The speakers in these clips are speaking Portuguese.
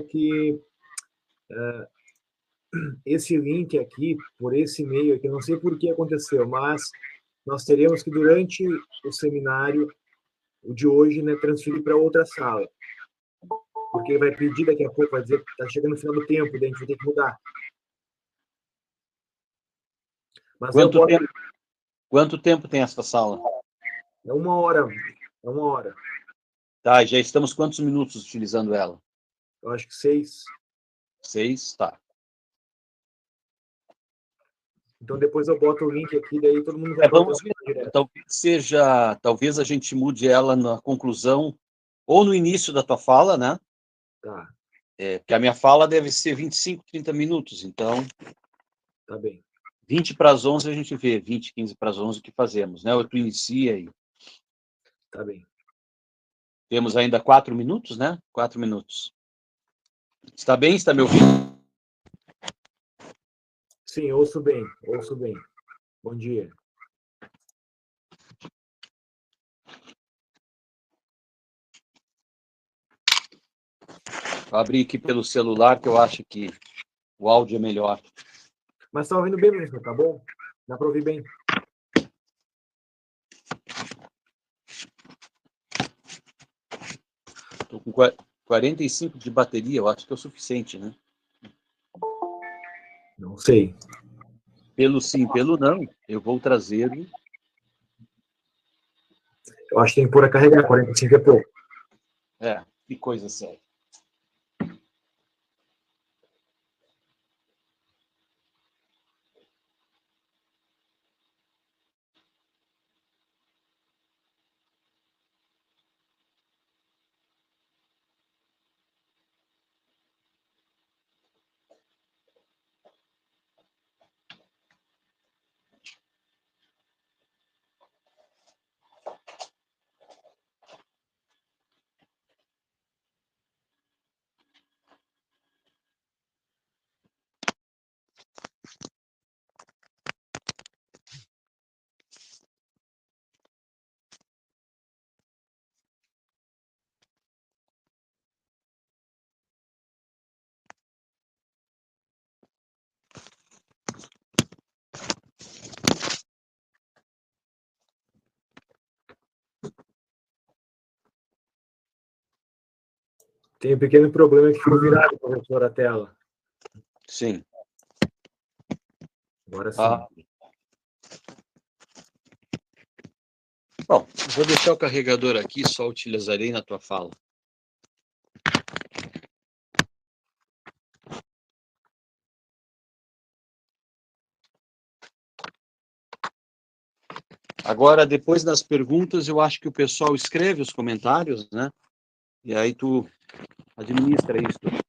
que uh, esse link aqui, por esse e-mail aqui, não sei por que aconteceu, mas nós teremos que, durante o seminário, o de hoje, né, transferir para outra sala. Porque vai pedir daqui a pouco, vai dizer que está chegando no final do tempo, daí a gente vai ter que mudar. Mas Quanto, posso... tempo, quanto tempo tem essa sala? É uma hora. É uma hora. Tá, já estamos quantos minutos utilizando ela? Eu acho que seis. Seis, tá. Então depois eu boto o link aqui, daí todo mundo vai. É, vamos ver. Talvez seja, talvez a gente mude ela na conclusão ou no início da tua fala, né? Tá. É, porque a minha fala deve ser 25, 30 minutos, então. Tá bem. 20 para as 11 a gente vê, 20, 15 para as 11 o que fazemos, né? Ou tu inicia aí. Tá bem. Temos ainda quatro minutos, né? Quatro minutos. Está bem? Está me ouvindo? Sim, ouço bem, ouço bem. Bom dia. Vou abrir aqui pelo celular, que eu acho que o áudio é melhor. Mas está ouvindo bem mesmo, tá bom? Dá para ouvir bem. Estou com 45 de bateria, eu acho que é o suficiente, né? Não sei. Pelo sim, pelo não, eu vou trazer. Eu acho que tem que pôr a carregar, 45 é pouco. É, que coisa séria. Tem um pequeno problema que ficou virado, professor, a tela. Sim. Agora sim. Ah. Bom, vou deixar o carregador aqui, só utilizarei na tua fala. Agora, depois das perguntas, eu acho que o pessoal escreve os comentários, né? E aí tu administra isso.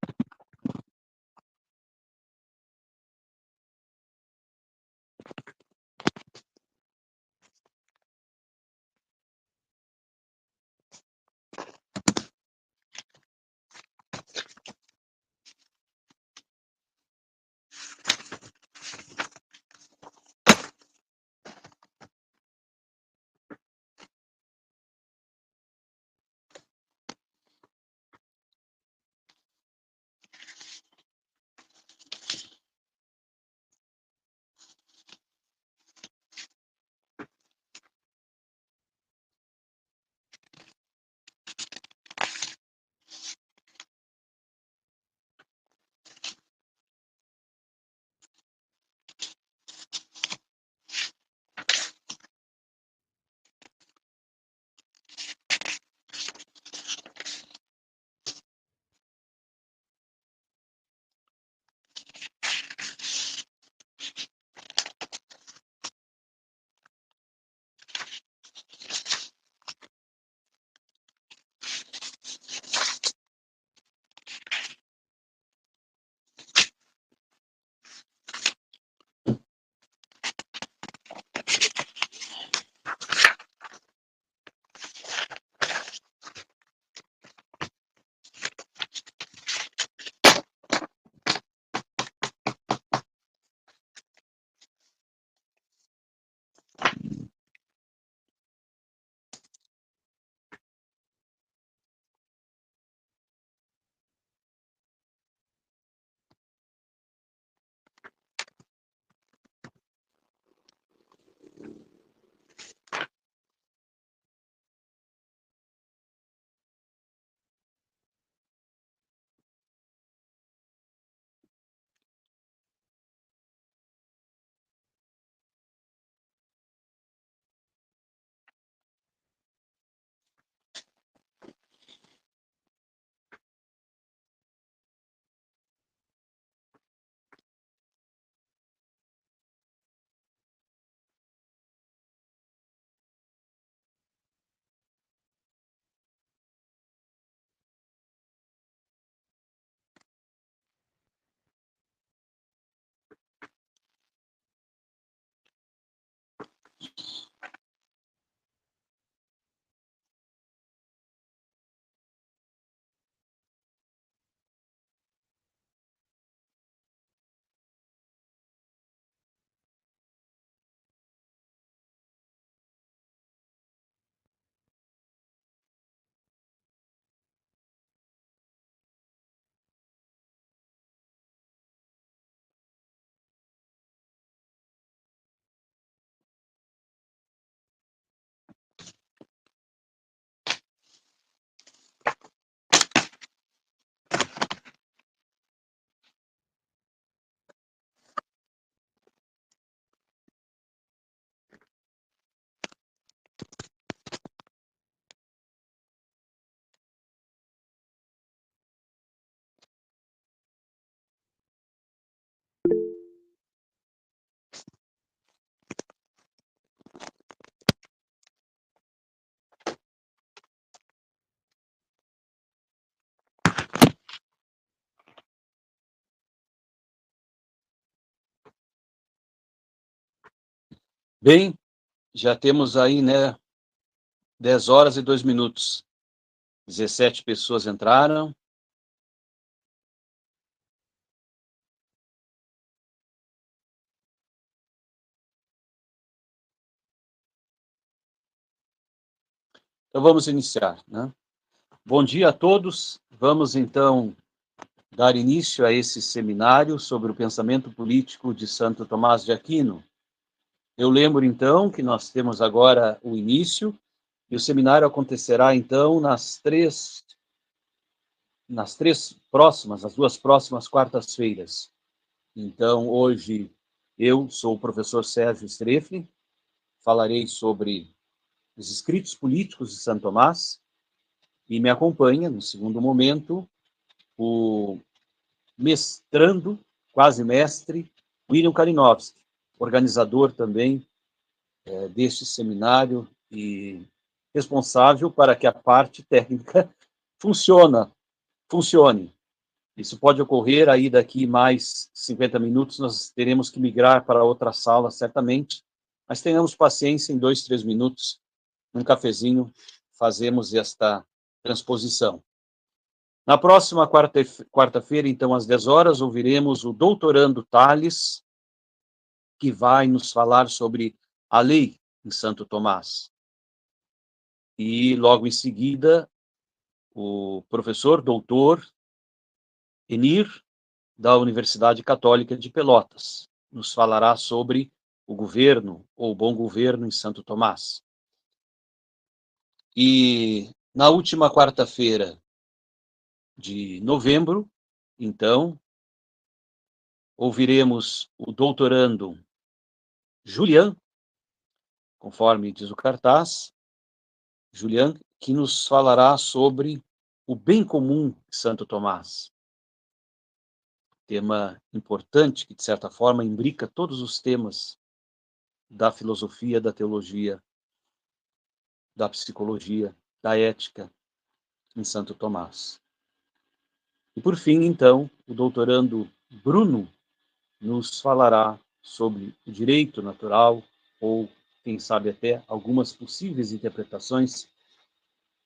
Bem, já temos aí, né, 10 horas e 2 minutos. 17 pessoas entraram. Então vamos iniciar, né? Bom dia a todos. Vamos então dar início a esse seminário sobre o pensamento político de Santo Tomás de Aquino. Eu lembro, então, que nós temos agora o início, e o seminário acontecerá, então, nas três, nas três próximas, as duas próximas quartas-feiras. Então, hoje, eu sou o professor Sérgio Streff, falarei sobre os escritos políticos de Santo Tomás, e me acompanha, no segundo momento, o mestrando, quase mestre, William Kalinowski, organizador também é, deste seminário e responsável para que a parte técnica funciona, funcione. Isso pode ocorrer aí daqui mais 50 minutos, nós teremos que migrar para outra sala, certamente, mas tenhamos paciência, em dois, três minutos, num cafezinho, fazemos esta transposição. Na próxima quarta-feira, quarta então, às 10 horas, ouviremos o doutorando Tales, que vai nos falar sobre a lei em Santo Tomás. E logo em seguida, o professor doutor Enir, da Universidade Católica de Pelotas, nos falará sobre o governo ou bom governo em Santo Tomás. E na última quarta-feira de novembro, então, ouviremos o doutorando Julian, conforme diz o cartaz, Julian, que nos falará sobre o bem comum de Santo Tomás. Tema importante que, de certa forma, imbrica todos os temas da filosofia, da teologia, da psicologia, da ética em Santo Tomás. E, por fim, então, o doutorando Bruno nos falará sobre o direito natural, ou, quem sabe, até algumas possíveis interpretações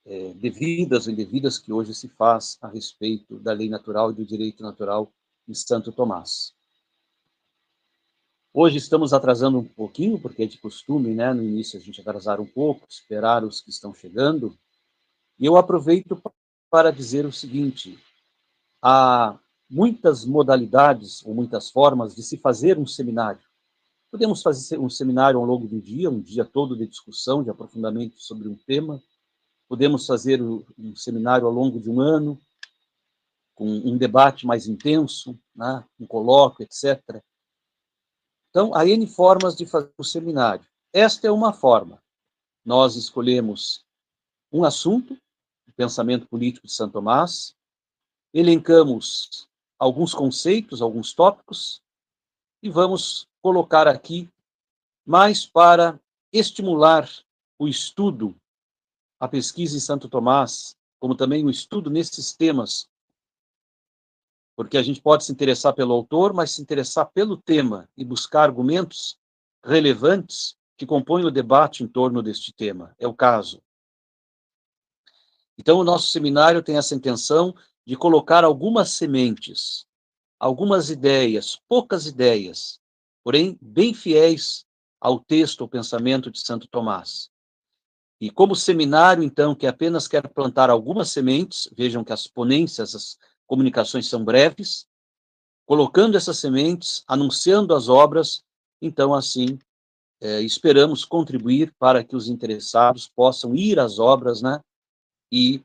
é, devidas ou indevidas que hoje se faz a respeito da lei natural e do direito natural em Santo Tomás. Hoje estamos atrasando um pouquinho, porque é de costume, né, no início a gente atrasar um pouco, esperar os que estão chegando. E eu aproveito para dizer o seguinte: há muitas modalidades ou muitas formas de se fazer um seminário. Podemos fazer um seminário ao longo do dia, um dia todo de discussão, de aprofundamento sobre um tema. Podemos fazer um seminário ao longo de um ano, com um debate mais intenso, né, um colóquio, etc. Então, há N formas de fazer o seminário. Esta é uma forma. Nós escolhemos um assunto, o pensamento político de Santo Tomás, elencamos alguns conceitos, alguns tópicos, e vamos colocar aqui mais para estimular o estudo, a pesquisa em Santo Tomás, como também o estudo nesses temas, porque a gente pode se interessar pelo autor, mas se interessar pelo tema e buscar argumentos relevantes que compõem o debate em torno deste tema. É o caso. Então, o nosso seminário tem essa intenção de colocar algumas sementes algumas ideias, poucas ideias, porém bem fiéis ao texto, ao pensamento de Santo Tomás. E como seminário, então, que apenas quer plantar algumas sementes, vejam que as ponências, as comunicações são breves, colocando essas sementes, anunciando as obras, então, assim, é, esperamos contribuir para que os interessados possam ir às obras, né, e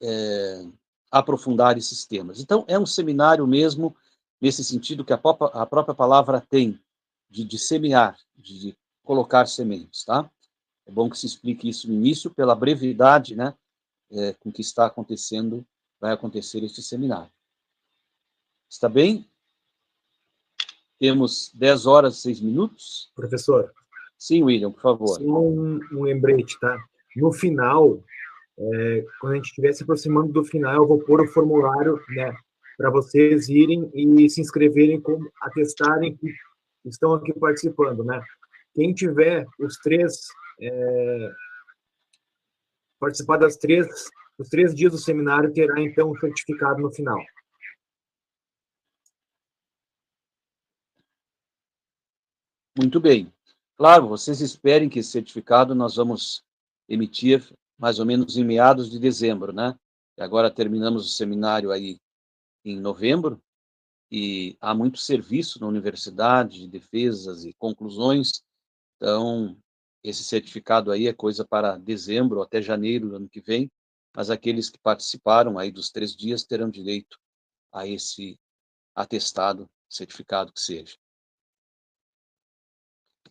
é, aprofundar esses temas. Então, é um seminário mesmo nesse sentido que a própria, a própria palavra tem, de, de semear, de, de, colocar sementes, tá? É bom que se explique isso no início, pela brevidade, né, é, com que está acontecendo, vai acontecer este seminário. Está bem? Temos 10 horas e 6 minutos. Professor. Sim, William, por favor. Só um, um lembrete, tá? No final, é, quando a gente estiver se aproximando do final, eu vou pôr o formulário, né, para vocês irem e se inscreverem como atestarem que estão aqui participando, né? quem tiver os três é, participar das três os três dias do seminário terá então um certificado no final. Muito bem. Claro, vocês esperem que esse certificado nós vamos emitir mais ou menos em meados de dezembro, né? Agora terminamos o seminário aí em novembro e há muito serviço na universidade, de defesas e conclusões. Então, esse certificado aí é coisa para dezembro até janeiro do ano que vem, mas aqueles que participaram aí dos três dias terão direito a esse atestado, certificado que seja.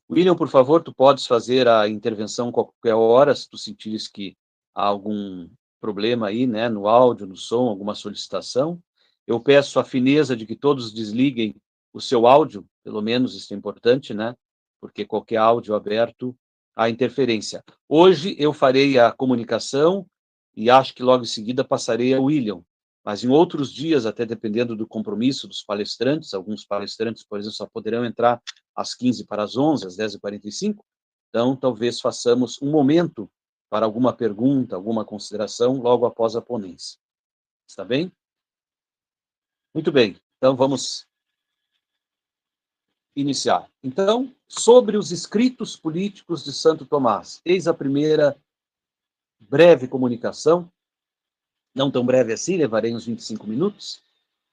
William, por favor, tu podes fazer a intervenção qualquer hora, se tu sentires que algum problema aí, né, no áudio, no som, alguma solicitação. Eu peço a fineza de que todos desliguem o seu áudio, pelo menos isso é importante, né, porque qualquer áudio aberto há interferência. Hoje eu farei a comunicação e acho que logo em seguida passarei a William. Mas em outros dias, até dependendo do compromisso dos palestrantes, alguns palestrantes, por exemplo, só poderão entrar às 15 para as 11, às 10h45, então talvez façamos um momento para alguma pergunta, alguma consideração logo após a ponência. Está bem? Muito bem, então vamos iniciar. Então, sobre os escritos políticos de Santo Tomás, eis a primeira breve comunicação, não tão breve assim, levarei uns 25 minutos,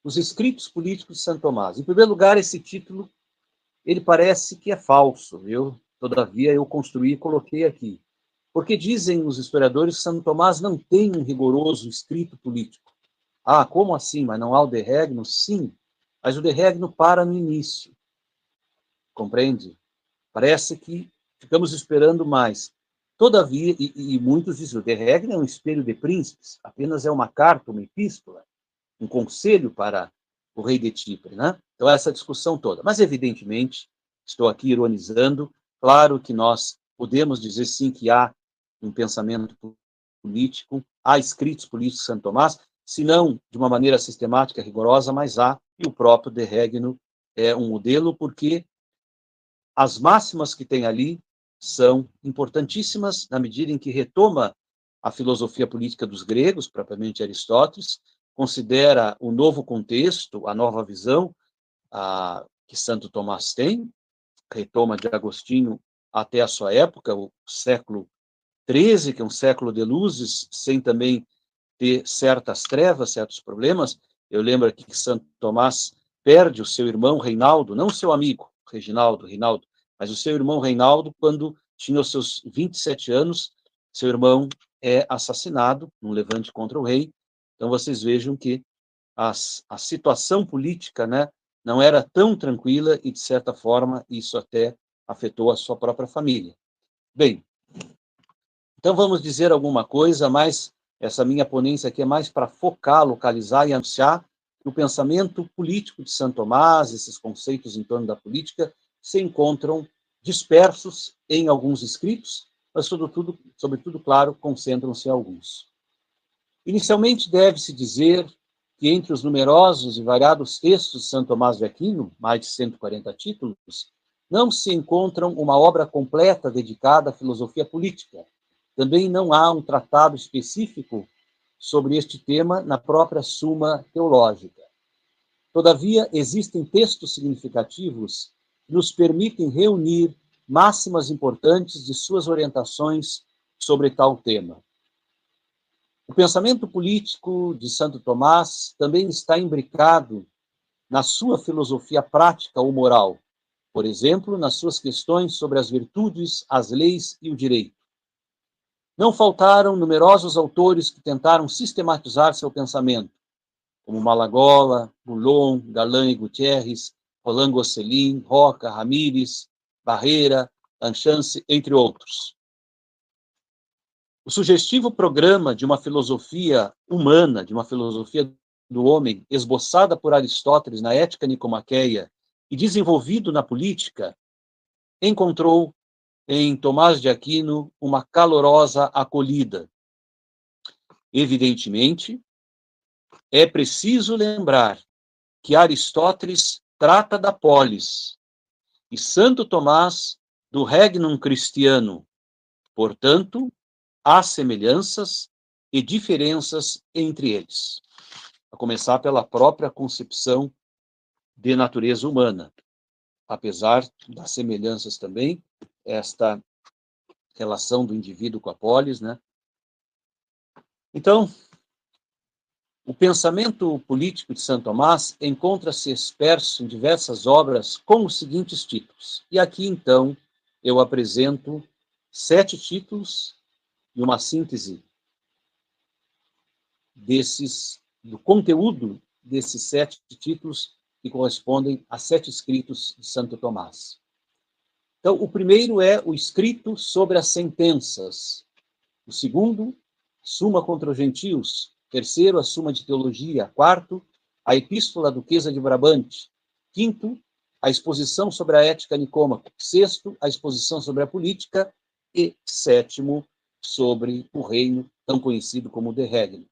os escritos políticos de Santo Tomás. Em primeiro lugar, esse título, ele parece que é falso, viu? Todavia, eu construí e coloquei aqui. Porque dizem os historiadores que Santo Tomás não tem um rigoroso escrito político. Ah, como assim? Mas não há o de regno? Sim, mas o de regno para no início. Compreende? Parece que ficamos esperando mais. Todavia, e, e muitos dizem, o de regra é um espelho de príncipes, apenas é uma carta, uma epístola, um conselho para o rei de Chipre, né? Então, essa discussão toda. Mas, evidentemente, estou aqui ironizando, claro que nós podemos dizer sim que há um pensamento político, há escritos políticos de Santo Tomás, se não de uma maneira sistemática, rigorosa, mas há, e o próprio De Regno é um modelo, porque as máximas que tem ali são importantíssimas na medida em que retoma a filosofia política dos gregos, propriamente Aristóteles, considera o novo contexto, a nova visão a, que Santo Tomás tem, retoma de Agostinho até a sua época, o século XIII, que é um século de luzes, sem também ter certas trevas, certos problemas. Eu lembro aqui que Santo Tomás perde o seu irmão Reinaldo, não seu amigo Reginaldo, Reinaldo, mas o seu irmão Reinaldo, quando tinha os seus 27 anos, seu irmão é assassinado num levante contra o rei. Então vocês vejam que as, a situação política né, não era tão tranquila e, de certa forma, isso até afetou a sua própria família. Bem, então vamos dizer alguma coisa, mas essa minha ponência aqui é mais para focar, localizar e anunciar que o pensamento político de Santo Tomás, esses conceitos em torno da política, se encontram dispersos em alguns escritos, mas, sobretudo, sobretudo claro, concentram-se em alguns. Inicialmente, deve-se dizer que entre os numerosos e variados textos de Santo Tomás de Aquino, mais de 140 títulos, não se encontram uma obra completa dedicada à filosofia política. Também não há um tratado específico sobre este tema na própria Suma Teológica. Todavia, existem textos significativos nos permitem reunir máximas importantes de suas orientações sobre tal tema. O pensamento político de Santo Tomás também está imbricado na sua filosofia prática ou moral, por exemplo, nas suas questões sobre as virtudes, as leis e o direito. Não faltaram numerosos autores que tentaram sistematizar seu pensamento, como Malagola, Boulon, Galan e Gutierrez, Roland Gosselin, Roca, Ramírez, Barreira, Anchance, entre outros. O sugestivo programa de uma filosofia humana, de uma filosofia do homem, esboçada por Aristóteles na Ética Nicomaqueia e desenvolvido na política, encontrou em Tomás de Aquino uma calorosa acolhida. Evidentemente, é preciso lembrar que Aristóteles trata da polis, e Santo Tomás do regnum cristiano. Portanto, há semelhanças e diferenças entre eles. A começar pela própria concepção de natureza humana. Apesar das semelhanças também, esta relação do indivíduo com a polis, né? Então, o pensamento político de Santo Tomás encontra-se expresso em diversas obras com os seguintes títulos. E aqui, então, eu apresento sete títulos e uma síntese desses, do conteúdo desses sete títulos que correspondem a sete escritos de Santo Tomás. Então, o primeiro é o escrito sobre as sentenças. O segundo, Suma contra os Gentios, Terceiro, a Suma de Teologia. Quarto, a Epístola Duquesa de Brabante. Quinto, a exposição sobre a ética nicômaco. Sexto, a exposição sobre a política. E sétimo, sobre o reino, tão conhecido como de Regno.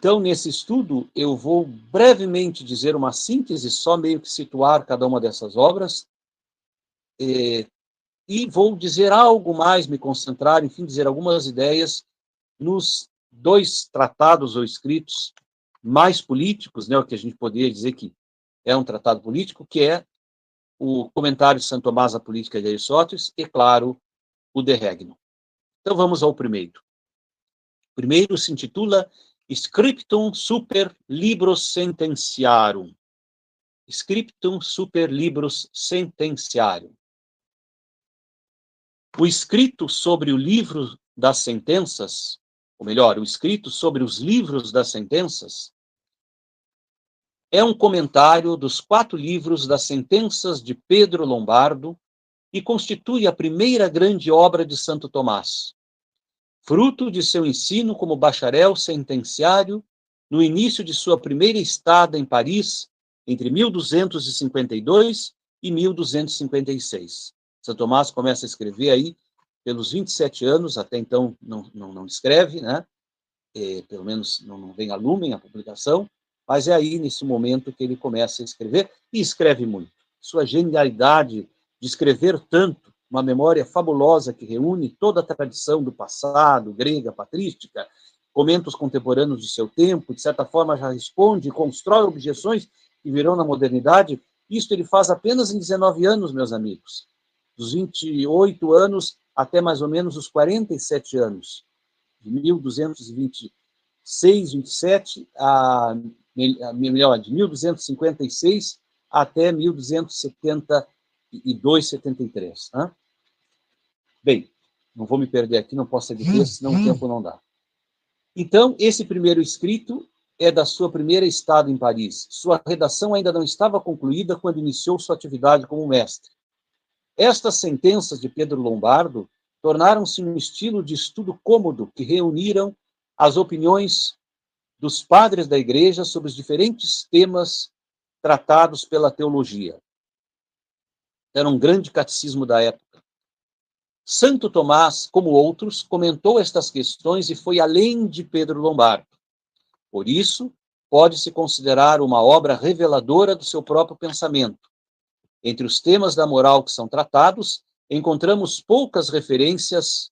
Então, nesse estudo, eu vou brevemente dizer uma síntese, só meio que situar cada uma dessas obras, e, e vou dizer algo mais, me concentrar, enfim, dizer algumas ideias nos dois tratados ou escritos mais políticos, né, o que a gente poderia dizer que é um tratado político, que é o comentário de Santo Tomás à política de Aristóteles e, claro, o De Regno. Então vamos ao primeiro. O primeiro se intitula Scriptum super libros sententiarum. Scriptum super libros sententiarum. O escrito sobre o livro das sentenças ou melhor, o escrito sobre os livros das sentenças, é um comentário dos quatro livros das sentenças de Pedro Lombardo e constitui a primeira grande obra de Santo Tomás, fruto de seu ensino como bacharel sentenciário no início de sua primeira estada em Paris, entre 1252 e 1256. Santo Tomás começa a escrever aí pelos 27 anos, até então não, não, não escreve, né? É, pelo menos não, não vem a lumen a publicação, mas é aí, nesse momento, que ele começa a escrever, e escreve muito. Sua genialidade de escrever tanto, uma memória fabulosa que reúne toda a tradição do passado, grega, patrística, comenta os contemporâneos do seu tempo, de certa forma já responde, constrói objeções que virão na modernidade, isto ele faz apenas em 19 anos, meus amigos. Dos 28 anos até mais ou menos os 47 anos, de 1226, 27 a, melhor, de 1256 até 1272, 73. Né? Bem, não vou me perder aqui, não posso seguir senão o tempo não dá. Então, esse primeiro escrito é da sua primeira estada em Paris. Sua redação ainda não estava concluída quando iniciou sua atividade como mestre. Estas sentenças de Pedro Lombardo tornaram-se um estilo de estudo cômodo que reuniram as opiniões dos padres da igreja sobre os diferentes temas tratados pela teologia. Era um grande catecismo da época. Santo Tomás, como outros, comentou estas questões e foi além de Pedro Lombardo. Por isso, pode-se considerar uma obra reveladora do seu próprio pensamento, entre os temas da moral que são tratados, encontramos poucas referências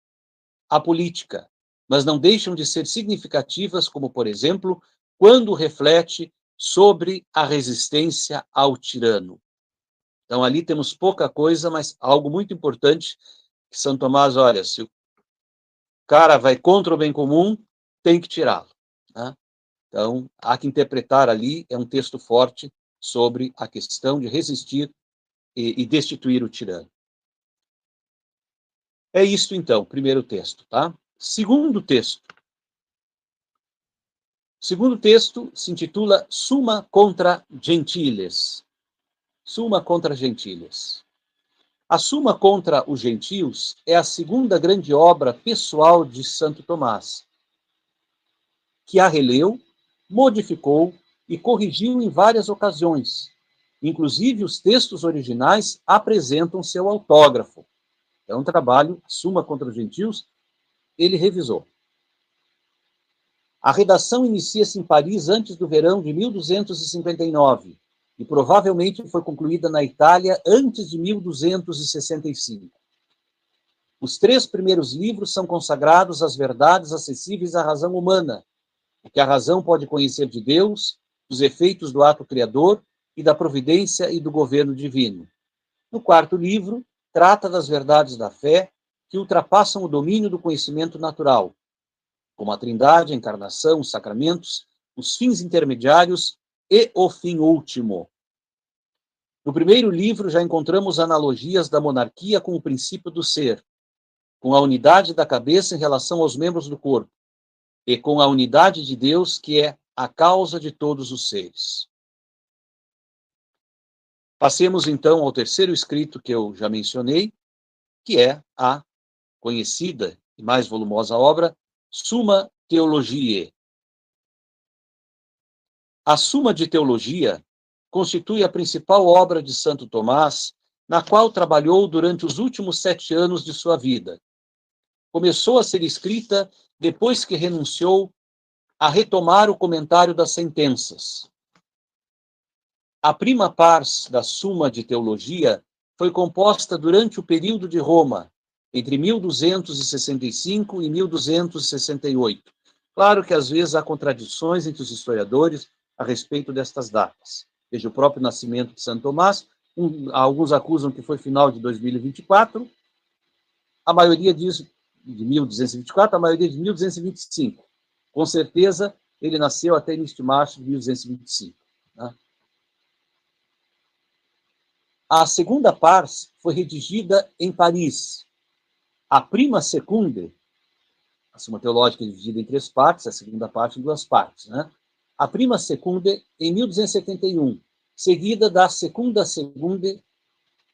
à política, mas não deixam de ser significativas, como, por exemplo, quando reflete sobre a resistência ao tirano. Então, ali temos pouca coisa, mas algo muito importante que São Tomás, olha, se o cara vai contra o bem comum, tem que tirá-lo. Né? Então, há que interpretar ali, é um texto forte sobre a questão de resistir e, e destituir o tirano. É isto, então, primeiro texto, tá? Segundo texto. Segundo texto se intitula Suma contra Gentiles. Suma contra Gentiles. A Suma contra os Gentios é a segunda grande obra pessoal de Santo Tomás, que a releu, modificou e corrigiu em várias ocasiões, Inclusive, os textos originais apresentam seu autógrafo. É um trabalho, Suma contra os Gentios, ele revisou. A redação inicia-se em Paris antes do verão de 1259 e provavelmente foi concluída na Itália antes de 1265. Os três primeiros livros são consagrados às verdades acessíveis à razão humana, o que a razão pode conhecer de Deus, dos efeitos do ato criador e da providência e do governo divino. No quarto livro, trata das verdades da fé que ultrapassam o domínio do conhecimento natural, como a trindade, a encarnação, os sacramentos, os fins intermediários e o fim último. No primeiro livro já encontramos analogias da monarquia com o princípio do ser, com a unidade da cabeça em relação aos membros do corpo, e com a unidade de Deus, que é a causa de todos os seres. Passemos então ao terceiro escrito que eu já mencionei, que é a conhecida e mais volumosa obra Suma Theologiae. A Suma de Teologia constitui a principal obra de Santo Tomás, na qual trabalhou durante os últimos sete anos de sua vida. Começou a ser escrita depois que renunciou a retomar o comentário das sentenças. A prima pars da Suma de Teologia foi composta durante o período de Roma, entre 1265 e 1268. Claro que às vezes há contradições entre os historiadores a respeito destas datas. Veja o próprio nascimento de Santo Tomás, um, alguns acusam que foi final de 2024, a maioria diz de 1224, a maioria de 1225. Com certeza, ele nasceu até início de março de 1225. Né? A segunda parte foi redigida em Paris. A prima secunde, a Suma Teológica é dividida em três partes, a segunda parte em duas partes. Né? A prima secunde em 1271, seguida da segunda secunde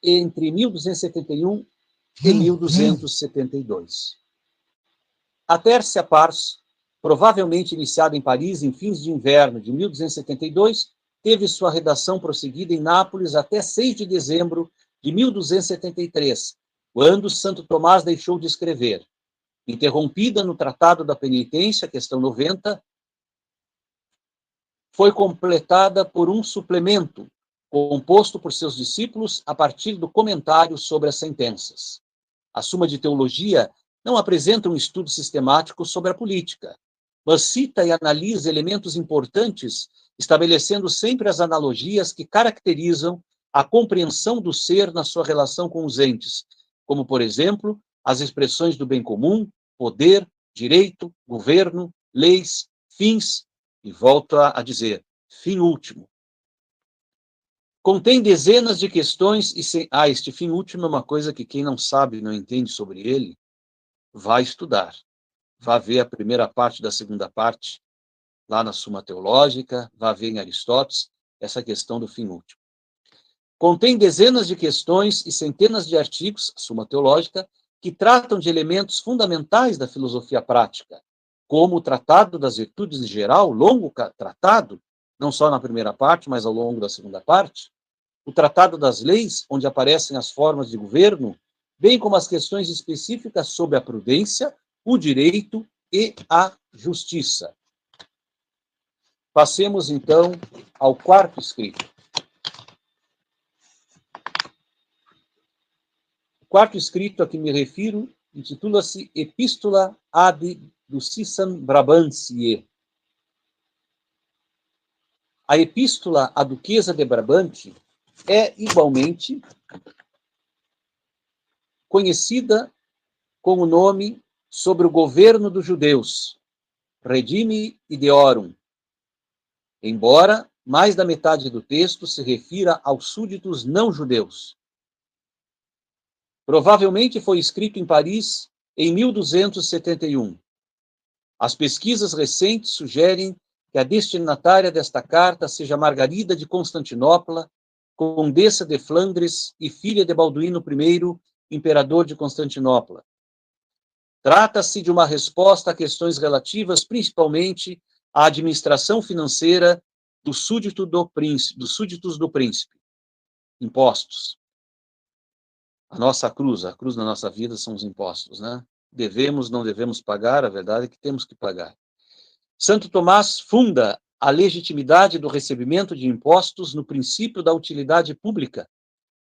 entre 1271 e 1272. A terça pars, provavelmente iniciada em Paris em fins de inverno de 1272, teve sua redação prosseguida em Nápoles até 6 de dezembro de 1273, quando Santo Tomás deixou de escrever. Interrompida no Tratado da Penitência, questão 90, foi completada por um suplemento composto por seus discípulos a partir do comentário sobre as sentenças. A Suma de Teologia não apresenta um estudo sistemático sobre a política, mas cita e analisa elementos importantes, estabelecendo sempre as analogias que caracterizam a compreensão do ser na sua relação com os entes, como, por exemplo, as expressões do bem comum, poder, direito, governo, leis, fins, e volto a dizer, fim último. Contém dezenas de questões e ah, este fim último é uma coisa que quem não sabe, não entende sobre ele, vá estudar. Vá ver a primeira parte da segunda parte, lá na Suma Teológica, vá ver em Aristóteles, essa questão do fim último. Contém dezenas de questões e centenas de artigos, Suma Teológica, que tratam de elementos fundamentais da filosofia prática, como o Tratado das Virtudes em geral, longo tratado, não só na primeira parte, mas ao longo da segunda parte, o Tratado das Leis, onde aparecem as formas de governo, bem como as questões específicas sobre a prudência, o direito e a justiça. Passemos então ao quarto escrito. O quarto escrito a que me refiro intitula-se Epístola ad Ducissam Brabantiae. A Epístola à Duquesa de Brabante é igualmente conhecida com o nome sobre o governo dos judeus, Redime Ideorum, embora mais da metade do texto se refira aos súditos não judeus. Provavelmente foi escrito em Paris em 1271. As pesquisas recentes sugerem que a destinatária desta carta seja Margarida de Constantinopla, condessa de Flandres e filha de Balduíno I imperador de Constantinopla. Trata-se de uma resposta a questões relativas principalmente à administração financeira do súdito do príncipe, dos súditos do príncipe. Impostos. A nossa cruz, a cruz na nossa vida são os impostos, né? Devemos, não devemos pagar, a verdade é que temos que pagar. Santo Tomás funda a legitimidade do recebimento de impostos no princípio da utilidade pública,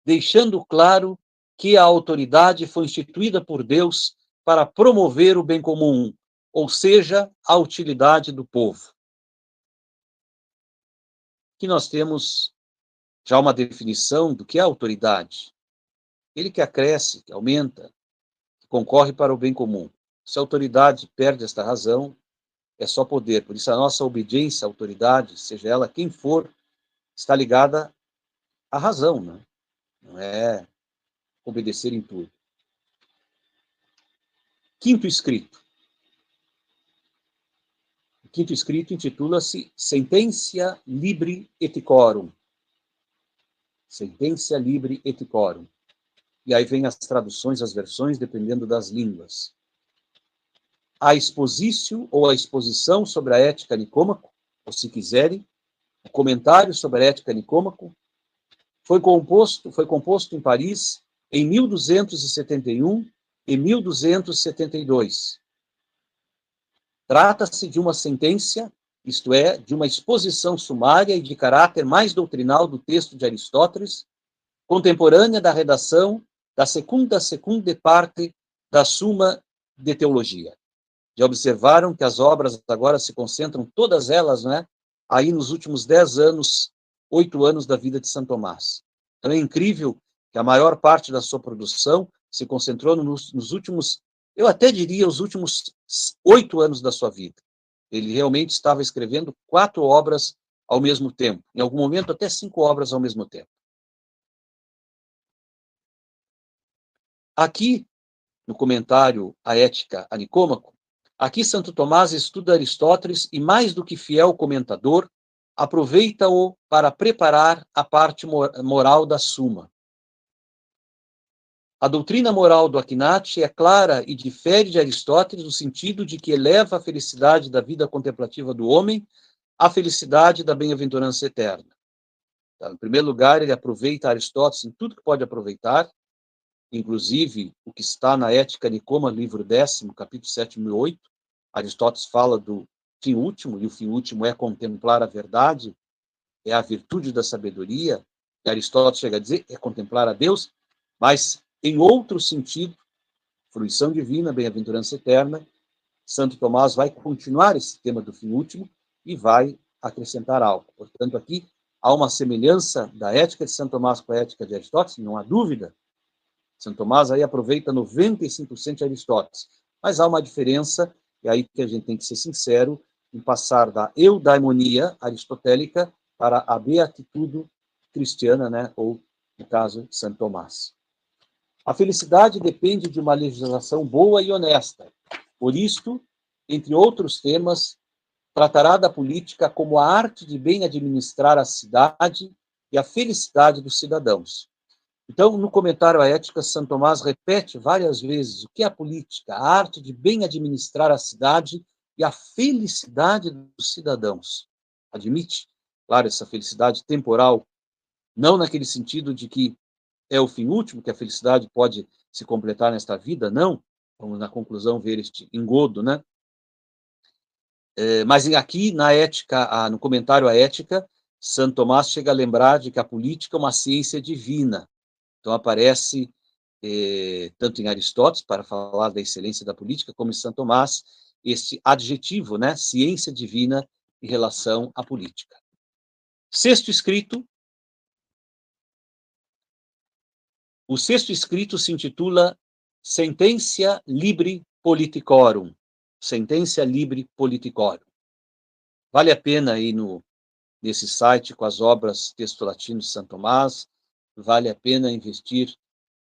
deixando claro que a autoridade foi instituída por Deus para promover o bem comum, ou seja, a utilidade do povo. Aqui nós temos já uma definição do que é autoridade. Ele que acresce, que aumenta, que concorre para o bem comum. Se a autoridade perde esta razão, é só poder. Por isso, a nossa obediência à autoridade, seja ela quem for, está ligada à razão, né? não é obedecer em tudo. Quinto escrito. O quinto escrito intitula-se Sententia Libre et Corum. Sententia Libre et Corum. E aí vem as traduções, as versões, dependendo das línguas. A exposício ou a exposição sobre a ética Nicômaco, ou se quiserem, o comentário sobre a ética Nicômaco, foi composto, foi composto em Paris em 1271 e 1272. Trata-se de uma sentença, isto é, de uma exposição sumária e de caráter mais doutrinal do texto de Aristóteles, contemporânea da redação da segunda segunda parte da Suma de Teologia. Já observaram que as obras agora se concentram, todas elas, né, aí nos últimos dez anos, oito anos da vida de São Tomás. Então é incrível que a maior parte da sua produção se concentrou nos, nos últimos, eu até diria, os últimos oito anos da sua vida. Ele realmente estava escrevendo quatro obras ao mesmo tempo, em algum momento até cinco obras ao mesmo tempo. Aqui, no comentário A Ética a Nicômaco, Aqui Santo Tomás estuda Aristóteles e, mais do que fiel comentador, aproveita-o para preparar a parte moral da Suma. A doutrina moral do Akinati é clara e difere de Aristóteles no sentido de que eleva a felicidade da vida contemplativa do homem à felicidade da bem-aventurança eterna. Então, em primeiro lugar, ele aproveita Aristóteles em tudo que pode aproveitar, inclusive o que está na Ética Nicoma, livro décimo, capítulo 7 e 8, Aristóteles fala do fim último, e o fim último é contemplar a verdade, é a virtude da sabedoria, e Aristóteles chega a dizer, é contemplar a Deus, mas em outro sentido, fruição divina, bem-aventurança eterna, Santo Tomás vai continuar esse tema do fim último e vai acrescentar algo. Portanto, aqui há uma semelhança da ética de Santo Tomás com a ética de Aristóteles, não há dúvida. Santo Tomás aí aproveita 95% de Aristóteles, mas há uma diferença é aí que a gente tem que ser sincero em passar da eudaimonia aristotélica para a beatitude cristiana, né, ou, no caso, Santo Tomás. A felicidade depende de uma legislação boa e honesta. Por isto, entre outros temas, tratará da política como a arte de bem administrar a cidade e a felicidade dos cidadãos. Então, no comentário à ética, Santo Tomás repete várias vezes o que é a política, a arte de bem administrar a cidade e a felicidade dos cidadãos. Admite, claro, essa felicidade temporal, não naquele sentido de que é o fim último, que a felicidade pode se completar nesta vida, não. Vamos, na conclusão, ver este engodo, né? É, mas aqui, na ética, no comentário à ética, Santo Tomás chega a lembrar de que a política é uma ciência divina, então, aparece eh, tanto em Aristóteles, para falar da excelência da política, como em Santo Tomás, esse adjetivo, né, ciência divina em relação à política. Sexto escrito. O sexto escrito se intitula Sententia Libre Politicorum. Sententia Libre Politicorum. Vale a pena ir no, nesse site com as obras texto latino de Santo Tomás, vale a pena investir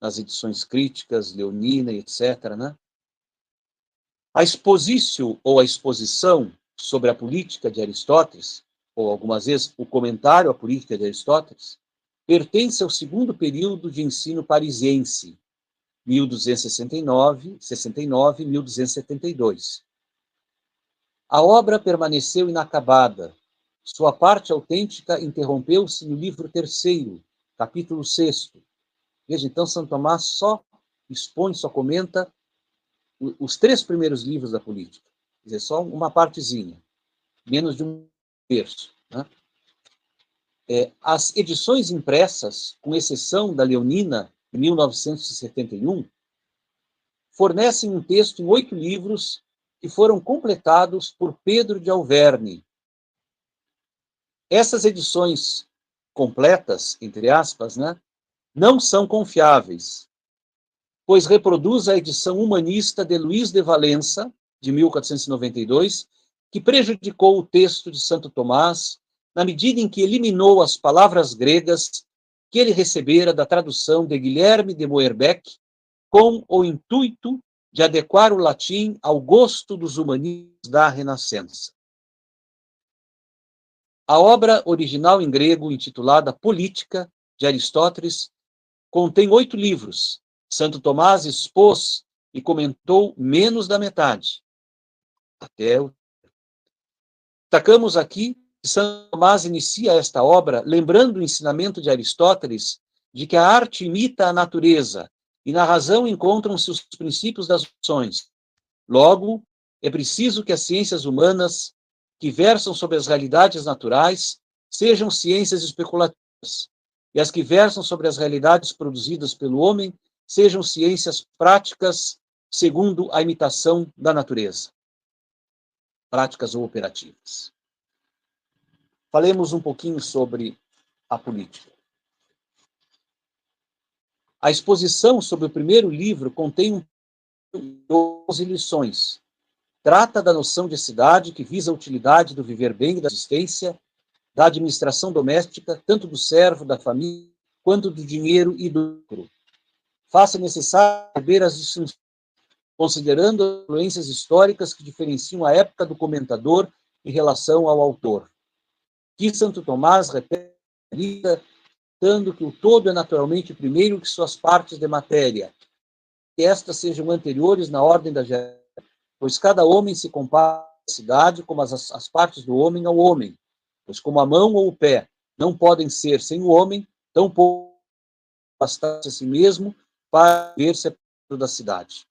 nas edições críticas, Leonina, etc. Né? A exposição ou a exposição sobre a política de Aristóteles, ou algumas vezes o comentário à política de Aristóteles, pertence ao segundo período de ensino parisiense, 1269, 69 e 1272. A obra permaneceu inacabada. Sua parte autêntica interrompeu-se no livro terceiro, capítulo 6. Veja, então, Santo Tomás só expõe, só comenta os três primeiros livros da política. Quer dizer, só uma partezinha. Menos de berço. Né? É, as edições impressas, com exceção da Leonina, de 1971, fornecem um texto em oito livros que foram completados por Pedro de Alverne. Essas edições completas, entre aspas, né, não são confiáveis, pois reproduz a edição humanista de Luís de Valença, de 1492, que prejudicou o texto de Santo Tomás na medida em que eliminou as palavras gregas que ele recebera da tradução de Guilherme de Moerbeck, com o intuito de adequar o latim ao gosto dos humanistas da Renascença. A obra original em grego, intitulada Política, de Aristóteles, contém oito livros. Santo Tomás expôs e comentou menos da metade. Até o. Destacamos aqui que Santo Tomás inicia esta obra lembrando o ensinamento de Aristóteles de que a arte imita a natureza e na razão encontram-se os princípios das ações. Logo, é preciso que as ciências humanas que versam sobre as realidades naturais sejam ciências especulativas e as que versam sobre as realidades produzidas pelo homem sejam ciências práticas segundo a imitação da natureza. Práticas ou operativas. Falemos um pouquinho sobre a política. A exposição sobre o primeiro livro contém 12 lições. Trata da noção de cidade que visa a utilidade do viver bem e da existência, da administração doméstica, tanto do servo, da família, quanto do dinheiro e do lucro. Faça necessário saber as distinções, considerando as influências históricas que diferenciam a época do comentador em relação ao autor. Que Santo Tomás repete dando que o todo é naturalmente primeiro que suas partes de matéria, que estas sejam anteriores na ordem da geração, pois cada homem se compara à cidade como as, as partes do homem ao homem, pois como a mão ou o pé não podem ser sem o homem, tão pouco bastar-se a si mesmo para ver separado da cidade.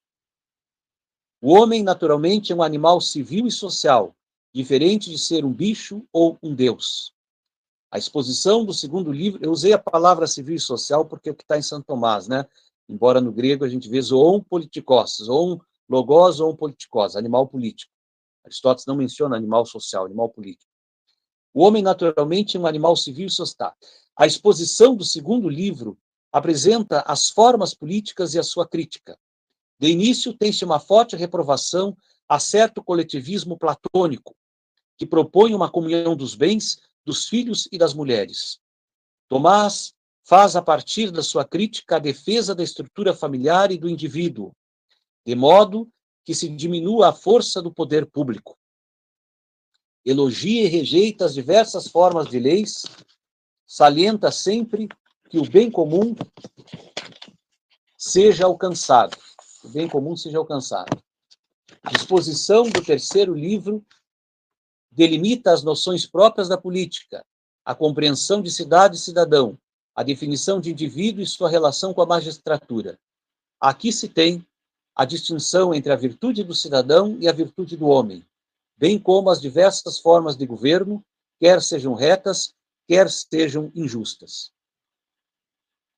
O homem, naturalmente, é um animal civil e social, diferente de ser um bicho ou um deus. A exposição do segundo livro, eu usei a palavra civil e social porque é o que está em Santo Tomás, né? Embora no grego a gente vê zoon politikos, zoon logos ou politikos, animal político. Aristóteles não menciona animal social, animal político. O homem, naturalmente, é um animal civil e social. A exposição do segundo livro apresenta as formas políticas e a sua crítica. De início, tem-se uma forte reprovação a certo coletivismo platônico, que propõe uma comunhão dos bens, dos filhos e das mulheres. Tomás faz, a partir da sua crítica, a defesa da estrutura familiar e do indivíduo, de modo que se diminua a força do poder público. Elogia e rejeita as diversas formas de leis, salienta sempre que o bem comum seja alcançado. O bem comum seja alcançado. Disposição do terceiro livro delimita as noções próprias da política, a compreensão de cidade e cidadão, a definição de indivíduo e sua relação com a magistratura. Aqui se tem a distinção entre a virtude do cidadão e a virtude do homem, bem como as diversas formas de governo, quer sejam retas, quer sejam injustas.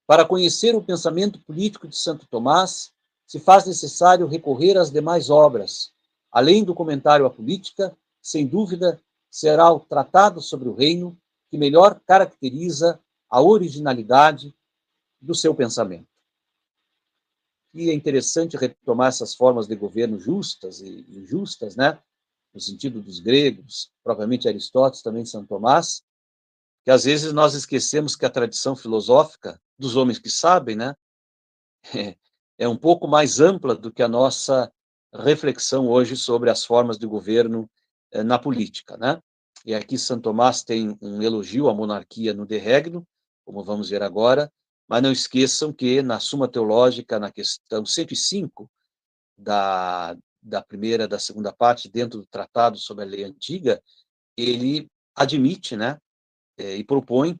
Para conhecer o pensamento político de Santo Tomás, se faz necessário recorrer às demais obras. Além do comentário à política, sem dúvida, será o Tratado sobre o Reino que melhor caracteriza a originalidade do seu pensamento. E é interessante retomar essas formas de governo justas e injustas, né? no sentido dos gregos, propriamente Aristóteles, também São Tomás, que às vezes nós esquecemos que a tradição filosófica dos homens que sabem, né, é, é um pouco mais ampla do que a nossa reflexão hoje sobre as formas de governo eh, na política, né? E aqui São Tomás tem um elogio à monarquia no De Regno, como vamos ver agora, mas não esqueçam que na Suma Teológica, na questão 105 da, da primeira da segunda parte, dentro do Tratado sobre a Lei Antiga, ele admite, né, eh, e propõe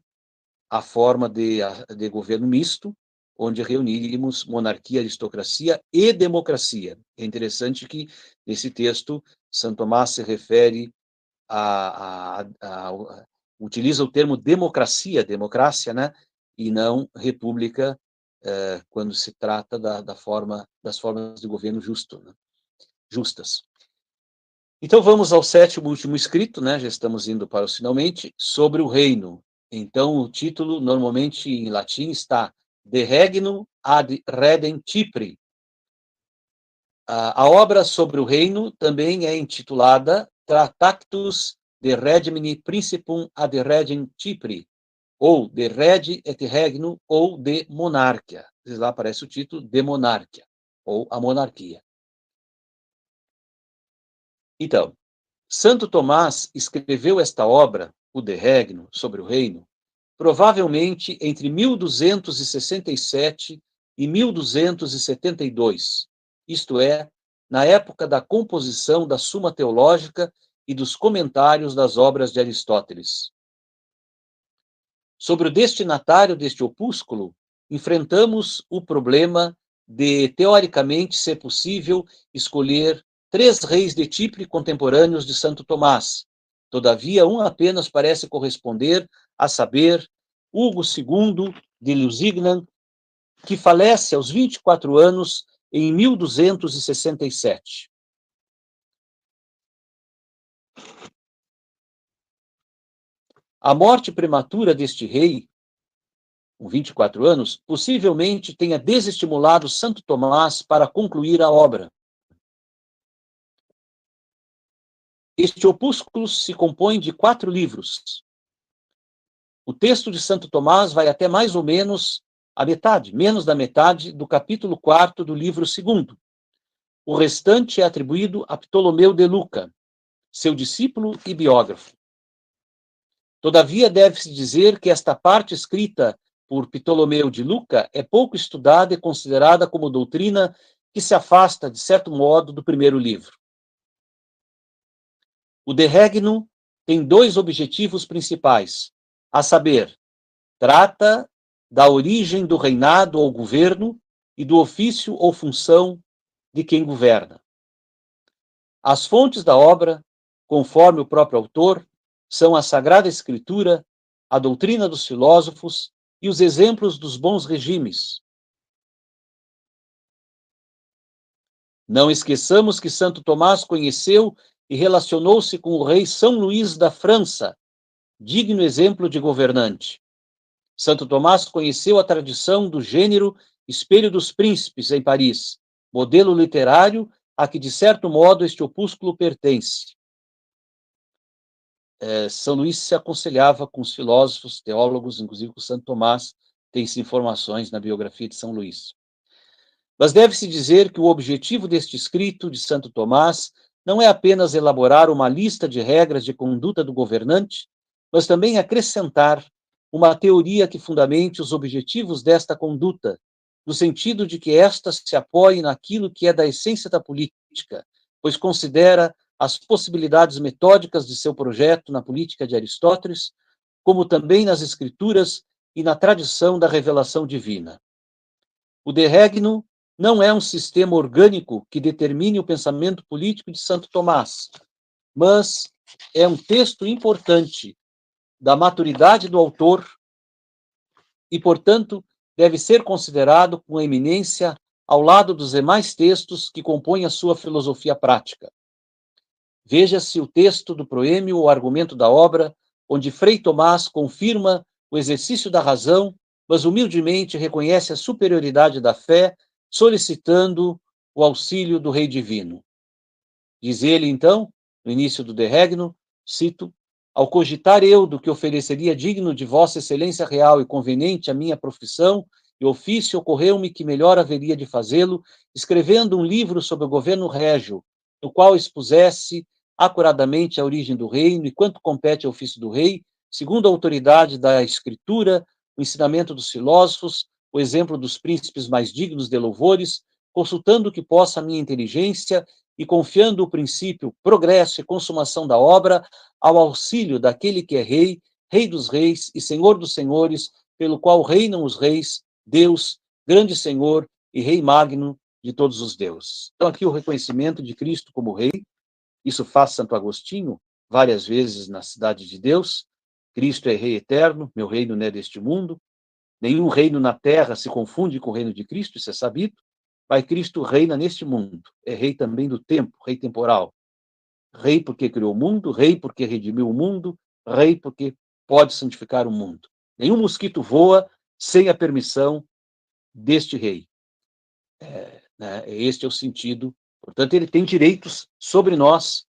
a forma de, de governo misto, onde reuniríamos monarquia, aristocracia e democracia. É interessante que, nesse texto, Santo Tomás se refere a, a, a, utiliza o termo democracia, democracia, né? E não república, eh, quando se trata da, da, forma, das formas de governo justo, né? justas. Então vamos ao sétimo último escrito, né? Já estamos indo para o finalmente sobre o reino. Então o título normalmente em latim está De Regno ad Redem Cipri. A, a obra sobre o reino também é intitulada Tractatus de Regimini Principum ad Regem Cipri, ou de Regi et Regno, ou de Monarquia. Lá aparece o título de Monarquia, ou a monarquia. Então, Santo Tomás escreveu esta obra, o De Regno, sobre o reino, provavelmente entre 1267 e 1272, isto é, na época da composição da Suma Teológica e dos comentários das obras de Aristóteles. Sobre o destinatário deste opúsculo, enfrentamos o problema de, teoricamente, ser possível escolher três reis de Chipre contemporâneos de Santo Tomás. Todavia, um apenas parece corresponder, a saber, Hugo II de Lusignan, que falece aos 24 anos em 1267. A morte prematura deste rei, com 24 anos, possivelmente tenha desestimulado Santo Tomás para concluir a obra. Este opúsculo se compõe de quatro livros. O texto de Santo Tomás vai até mais ou menos a metade, menos da metade, do capítulo 4 do livro 2. O restante é atribuído a Ptolomeu de Luca, seu discípulo e biógrafo. Todavia, deve-se dizer que esta parte escrita por Ptolomeu de Luca é pouco estudada e considerada como doutrina que se afasta, de certo modo, do primeiro livro. O De Regno tem dois objetivos principais, a saber, trata da origem do reinado ou governo e do ofício ou função de quem governa. As fontes da obra, conforme o próprio autor, são a Sagrada Escritura, a doutrina dos filósofos e os exemplos dos bons regimes. Não esqueçamos que Santo Tomás conheceu e relacionou-se com o rei São Luís da França, digno exemplo de governante. Santo Tomás conheceu a tradição do gênero Espelho dos Príncipes em Paris, modelo literário a que, de certo modo, este opúsculo pertence. É, São Luís se aconselhava com os filósofos, teólogos, inclusive com Santo Tomás, tem-se informações na biografia de São Luís. Mas deve-se dizer que o objetivo deste escrito de Santo Tomás não é apenas elaborar uma lista de regras de conduta do governante, mas também acrescentar uma teoria que fundamente os objetivos desta conduta, no sentido de que esta se apoie naquilo que é da essência da política, pois considera as possibilidades metódicas de seu projeto na política de Aristóteles, como também nas escrituras e na tradição da revelação divina. O De Regno não é um sistema orgânico que determine o pensamento político de Santo Tomás, mas é um texto importante da maturidade do autor e, portanto, deve ser considerado com eminência ao lado dos demais textos que compõem a sua filosofia prática. Veja-se o texto do proêmio O Argumento da Obra, onde Frei Tomás confirma o exercício da razão, mas humildemente reconhece a superioridade da fé solicitando o auxílio do Rei Divino. Diz ele, então, no início do derregno, cito, ao cogitar eu do que ofereceria digno de Vossa Excelência Real e conveniente à minha profissão e ofício, ocorreu-me que melhor haveria de fazê-lo, escrevendo um livro sobre o governo régio, no qual expusesse acuradamente a origem do reino e quanto compete ao ofício do rei, segundo a autoridade da escritura, o ensinamento dos filósofos, o exemplo dos príncipes mais dignos de louvores, consultando o que possa a minha inteligência e confiando o princípio, progresso e consumação da obra ao auxílio daquele que é rei, rei dos reis e senhor dos senhores, pelo qual reinam os reis, Deus, grande senhor e rei magno de todos os deuses. Então aqui o reconhecimento de Cristo como rei, isso faz Santo Agostinho várias vezes na cidade de Deus. Cristo é Rei eterno, meu reino não é deste mundo. Nenhum reino na terra se confunde com o reino de Cristo, isso é sabido. Pai Cristo reina neste mundo, é rei também do tempo, rei temporal. Rei porque criou o mundo, rei porque redimiu o mundo, rei porque pode santificar o mundo. Nenhum mosquito voa sem a permissão deste rei. É, né, este é o sentido. Portanto, ele tem direitos sobre nós.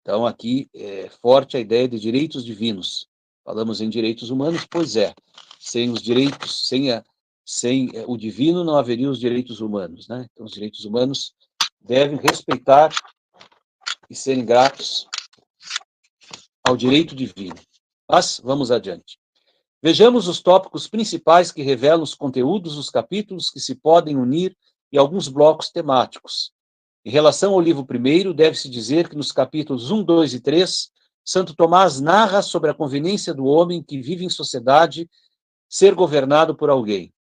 Então, aqui é forte a ideia de direitos divinos. Falamos em direitos humanos, pois é. Sem os direitos, sem, a, sem é, o divino, não haveria os direitos humanos. Né? Então, os direitos humanos devem respeitar e serem gratos ao direito divino. Mas vamos adiante. Vejamos os tópicos principais que revelam os conteúdos dos capítulos que se podem unir em alguns blocos temáticos. Em relação ao livro primeiro, deve-se dizer que nos capítulos 1, 2 e 3, Santo Tomás narra sobre a conveniência do homem que vive em sociedade ser governado por alguém.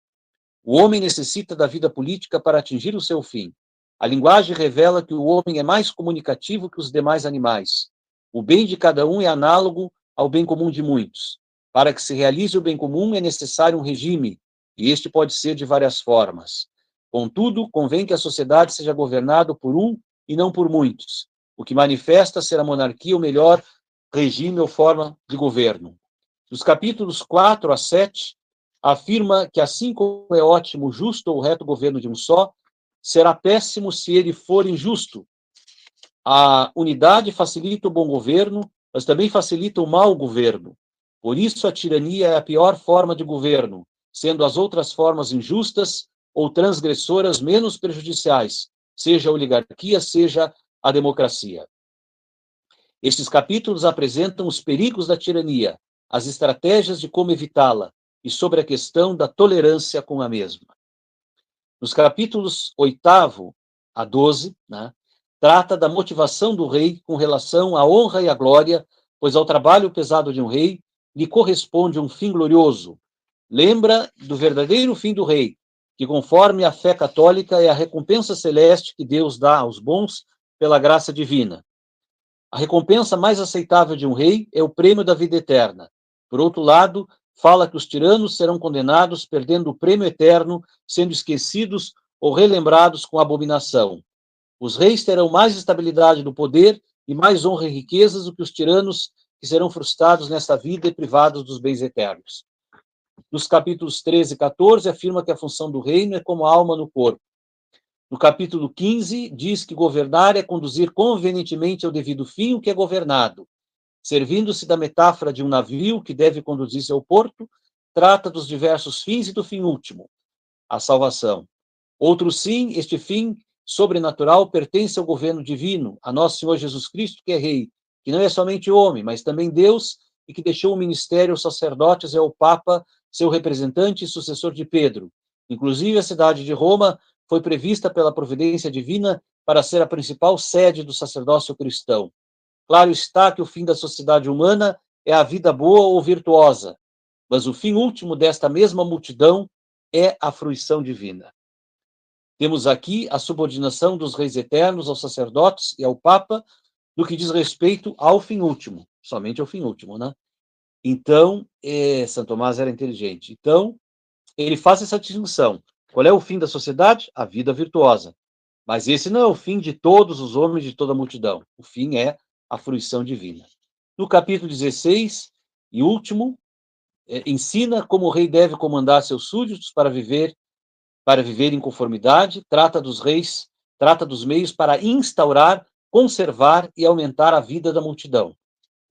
O homem necessita da vida política para atingir o seu fim. A linguagem revela que o homem é mais comunicativo que os demais animais. O bem de cada um é análogo ao bem comum de muitos. Para que se realize o bem comum é necessário um regime, e este pode ser de várias formas. Contudo, convém que a sociedade seja governada por um e não por muitos, o que manifesta ser a monarquia o melhor regime ou forma de governo. Nos capítulos 4 a 7, afirma que assim como é ótimo, justo ou reto governo de um só, será péssimo se ele for injusto. A unidade facilita o bom governo, mas também facilita o mau governo. Por isso, a tirania é a pior forma de governo, sendo as outras formas injustas ou transgressoras menos prejudiciais, seja a oligarquia, seja a democracia. Estes capítulos apresentam os perigos da tirania, as estratégias de como evitá-la e sobre a questão da tolerância com a mesma. Nos capítulos 8 a 12, né, trata da motivação do rei com relação à honra e à glória, pois ao trabalho pesado de um rei lhe corresponde um fim glorioso. Lembra do verdadeiro fim do rei, que conforme a fé católica é a recompensa celeste que Deus dá aos bons pela graça divina. A recompensa mais aceitável de um rei é o prêmio da vida eterna. Por outro lado, fala que os tiranos serão condenados perdendo o prêmio eterno, sendo esquecidos ou relembrados com abominação. Os reis terão mais estabilidade do poder e mais honra e riquezas do que os tiranos que serão frustrados nesta vida e privados dos bens eternos. Nos capítulos 13 e 14, afirma que a função do reino é como a alma no corpo. No capítulo 15, diz que governar é conduzir convenientemente ao devido fim o que é governado. Servindo-se da metáfora de um navio que deve conduzir-se ao porto, trata dos diversos fins e do fim último, a salvação. Outro sim, este fim sobrenatural pertence ao governo divino, a nosso Senhor Jesus Cristo, que é Rei, que não é somente homem, mas também Deus, e que deixou o ministério aos sacerdotes e ao Papa, seu representante e sucessor de Pedro. Inclusive, a cidade de Roma foi prevista pela providência divina para ser a principal sede do sacerdócio cristão. Claro está que o fim da sociedade humana é a vida boa ou virtuosa, mas o fim último desta mesma multidão é a fruição divina. Temos aqui a subordinação dos reis eternos aos sacerdotes e ao Papa no que diz respeito ao fim último, somente ao fim último, né? Então, é, Santo Tomás era inteligente. Então, ele faz essa distinção. Qual é o fim da sociedade? A vida virtuosa. Mas esse não é o fim de todos os homens, de toda a multidão. O fim é a fruição divina. No capítulo 16 e último, é, ensina como o rei deve comandar seus súditos para viver para viver em conformidade, trata dos reis, trata dos meios para instaurar, conservar e aumentar a vida da multidão.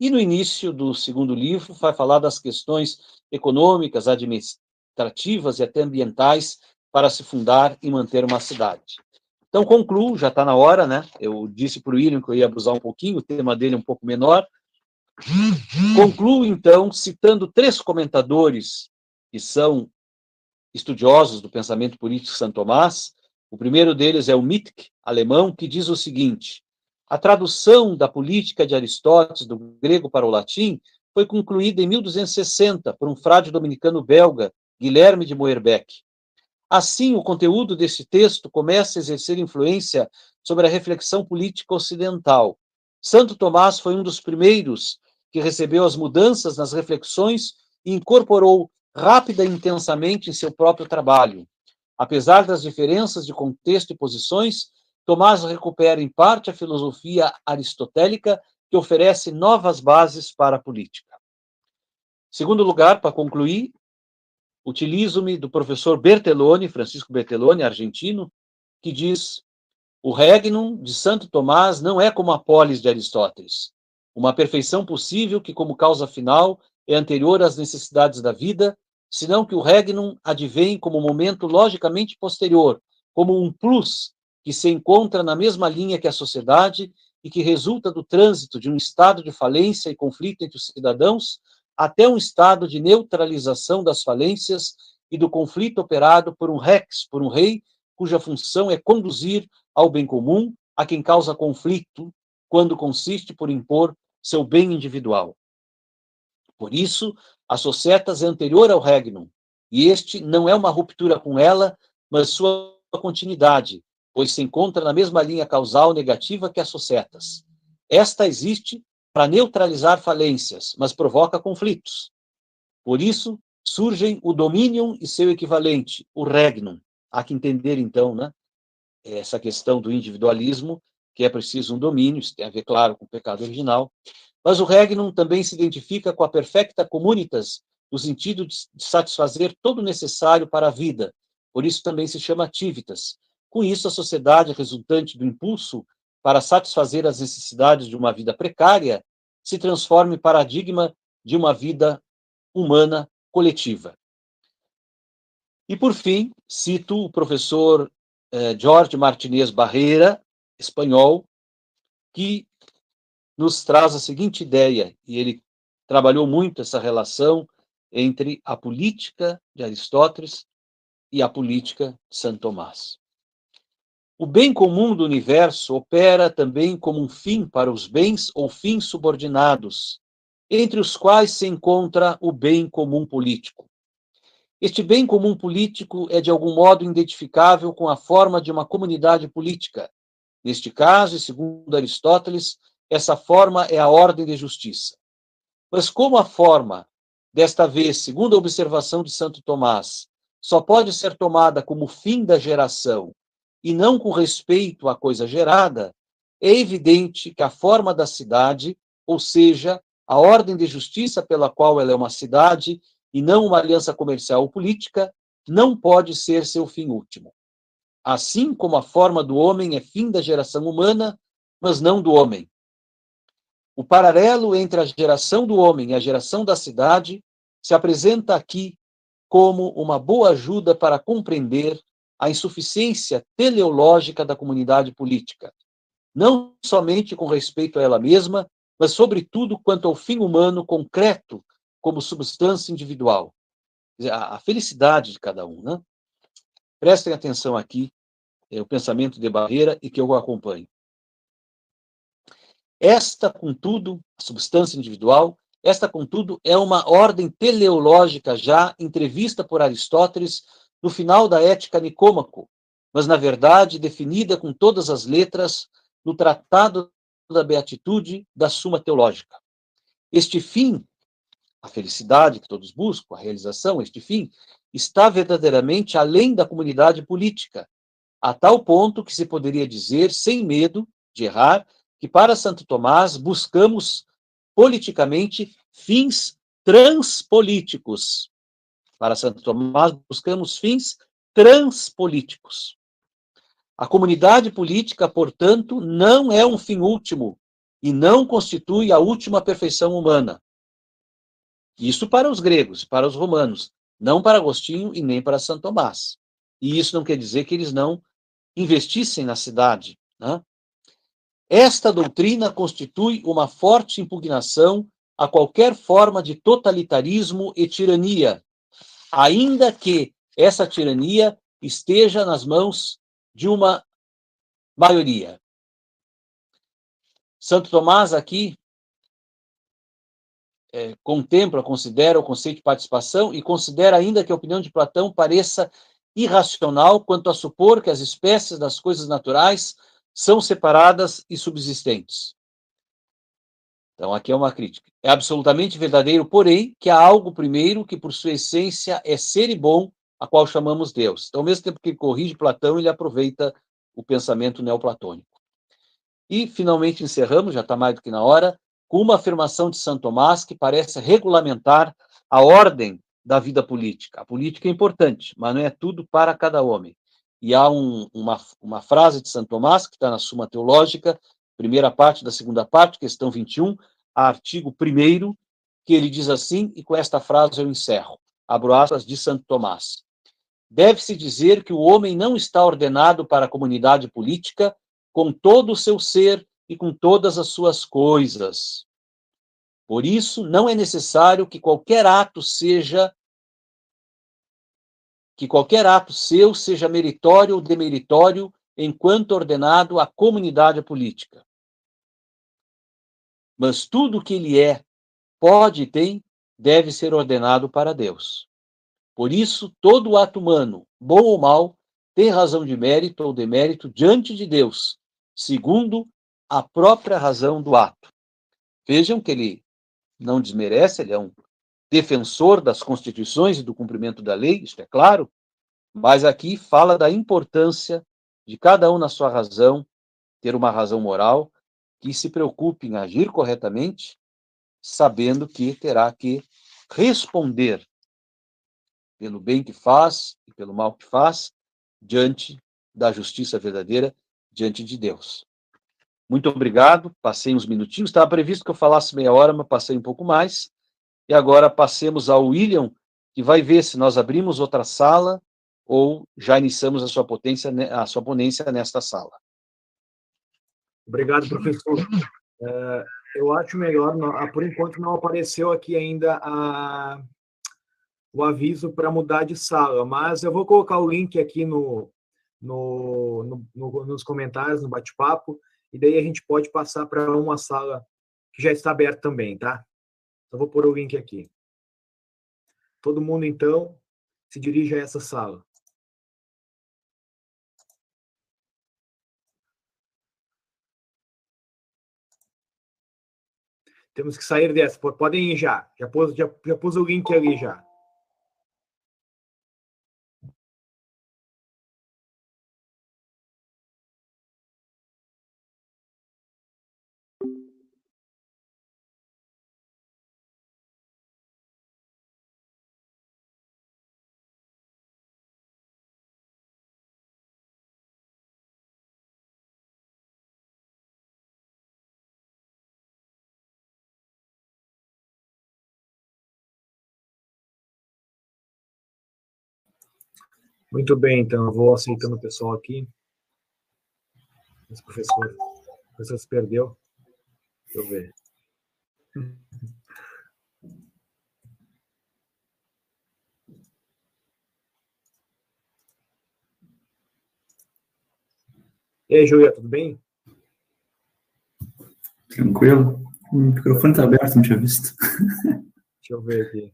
E no início do segundo livro vai falar das questões econômicas, administrativas e até ambientais para se fundar e manter uma cidade. Então, concluo, já está na hora, né? Eu disse para o William que eu ia abusar um pouquinho, o tema dele é um pouco menor. Concluo, então, citando três comentadores que são estudiosos do pensamento político de Santo Tomás. O primeiro deles é o Mittke, alemão, que diz o seguinte: a tradução da política de Aristóteles do grego para o latim foi concluída em 1260 por um frade dominicano belga, Guilherme de Moerbeck. Assim, o conteúdo desse texto começa a exercer influência sobre a reflexão política ocidental. Santo Tomás foi um dos primeiros que recebeu as mudanças nas reflexões e incorporou rápida e intensamente em seu próprio trabalho. Apesar das diferenças de contexto e posições, Tomás recupera em parte a filosofia aristotélica que oferece novas bases para a política. Segundo lugar, para concluir, utilizo-me do professor Bertelloni, Francisco Bertelloni, argentino, que diz: o regnum de Santo Tomás não é como a polis de Aristóteles, uma perfeição possível que, como causa final, é anterior às necessidades da vida, senão que o regnum advém como momento logicamente posterior, como um plus que se encontra na mesma linha que a sociedade e que resulta do trânsito de um estado de falência e conflito entre os cidadãos até um estado de neutralização das falências e do conflito operado por um rex, por um rei, cuja função é conduzir ao bem comum a quem causa conflito, quando consiste por impor seu bem individual. Por isso, a societas é anterior ao regnum, e este não é uma ruptura com ela, mas sua continuidade, pois se encontra na mesma linha causal negativa que as societas. Esta existe para neutralizar falências, mas provoca conflitos. Por isso, surgem o dominium e seu equivalente, o regnum. Há que entender, então, né, essa questão do individualismo, que é preciso um domínio, isso tem a ver, claro, com o pecado original, mas o regnum também se identifica com a perfecta communitas, no sentido de satisfazer todo o necessário para a vida, por isso também se chama ativitas. Com isso, a sociedade resultante do impulso para satisfazer as necessidades de uma vida precária se transforma em paradigma de uma vida humana coletiva. E, por fim, cito o professor eh, Jorge Martinez Barreira, espanhol, que nos traz a seguinte ideia, e ele trabalhou muito essa relação entre a política de Aristóteles e a política de Santo Tomás. O bem comum do universo opera também como um fim para os bens ou fins subordinados, entre os quais se encontra o bem comum político. Este bem comum político é de algum modo identificável com a forma de uma comunidade política. Neste caso, e segundo Aristóteles, essa forma é a ordem de justiça. Mas como a forma, desta vez, segundo a observação de Santo Tomás, só pode ser tomada como fim da geração e não com respeito à coisa gerada, é evidente que a forma da cidade, ou seja, a ordem de justiça pela qual ela é uma cidade, e não uma aliança comercial ou política, não pode ser seu fim último. Assim como a forma do homem é fim da geração humana, mas não do homem. O paralelo entre a geração do homem e a geração da cidade se apresenta aqui como uma boa ajuda para compreender a insuficiência teleológica da comunidade política, não somente com respeito a ela mesma, mas sobretudo quanto ao fim humano concreto como substância individual. A, felicidade de cada um. Né? Prestem atenção aqui, é, o pensamento de Barreira e que eu acompanho. Esta, contudo, a substância individual, esta, contudo, é uma ordem teleológica já entrevista por Aristóteles no final da Ética Nicômaco, mas, na verdade, definida com todas as letras no Tratado da Beatitude da Suma Teológica. Este fim a felicidade que todos buscam, a realização, este fim, está verdadeiramente além da comunidade política, a tal ponto que se poderia dizer, sem medo de errar, que para Santo Tomás buscamos politicamente fins transpolíticos. Para Santo Tomás buscamos fins transpolíticos. A comunidade política, portanto, não é um fim último e não constitui a última perfeição humana. Isso para os gregos, para os romanos, não para Agostinho e nem para Santo Tomás. E isso não quer dizer que eles não investissem na cidade. Né? Esta doutrina constitui uma forte impugnação a qualquer forma de totalitarismo e tirania, ainda que essa tirania esteja nas mãos de uma maioria. Santo Tomás aqui é, contempla, considera o conceito de participação e considera ainda que a opinião de Platão pareça irracional quanto a supor que as espécies das coisas naturais são separadas e subsistentes. Então, aqui é uma crítica. É absolutamente verdadeiro, porém, que há algo primeiro que, por sua essência, é ser e bom, a qual chamamos Deus. Então, ao mesmo tempo que ele corrige Platão, ele aproveita o pensamento neoplatônico. E, finalmente, encerramos, já está mais do que na hora, com uma afirmação de Santo Tomás que parece regulamentar a ordem da vida política. A política é importante, mas não é tudo para cada homem. E há um, uma, uma frase de Santo Tomás, que está na Suma Teológica, primeira parte da segunda parte, questão 21, artigo 1, que ele diz assim, e com esta frase eu encerro. Abro aspas de Santo Tomás. Deve-se dizer que o homem não está ordenado para a comunidade política com todo o seu ser e com todas as suas coisas. Por isso, não é necessário que qualquer ato seja que qualquer ato seu seja meritório ou demeritório enquanto ordenado à comunidade política. Mas tudo o que ele é, pode e tem, deve ser ordenado para Deus. Por isso, todo ato humano, bom ou mau, tem razão de mérito ou demérito diante de Deus, segundo a própria razão do ato. Vejam que ele não desmerece, ele é um defensor das constituições e do cumprimento da lei, isto é claro, mas aqui fala da importância de cada um na sua razão ter uma razão moral que se preocupe em agir corretamente, sabendo que terá que responder pelo bem que faz e pelo mal que faz diante da justiça verdadeira diante de Deus. Muito obrigado. Passei uns minutinhos. Estava previsto que eu falasse meia hora, mas passei um pouco mais. E agora passemos ao William, que vai ver se nós abrimos outra sala ou já iniciamos a sua potência, a sua ponência nesta sala. Obrigado, professor. É, eu acho melhor, ah, por enquanto não apareceu aqui ainda a, o aviso para mudar de sala, mas eu vou colocar o link aqui no, no, no, no nos comentários, no bate-papo, e daí a gente pode passar para uma sala que já está aberta também, tá? Então, vou pôr o link aqui. Todo mundo, então, se dirige a essa sala. Temos que sair dessa. Podem ir já. Já pus, já, já pus o link ali já. Muito bem, então, eu vou aceitando o pessoal aqui. Esse professor, o professor se perdeu. Deixa eu ver. E aí, Julia, tudo bem? Tranquilo. O microfone está aberto, não tinha visto. Deixa eu ver aqui.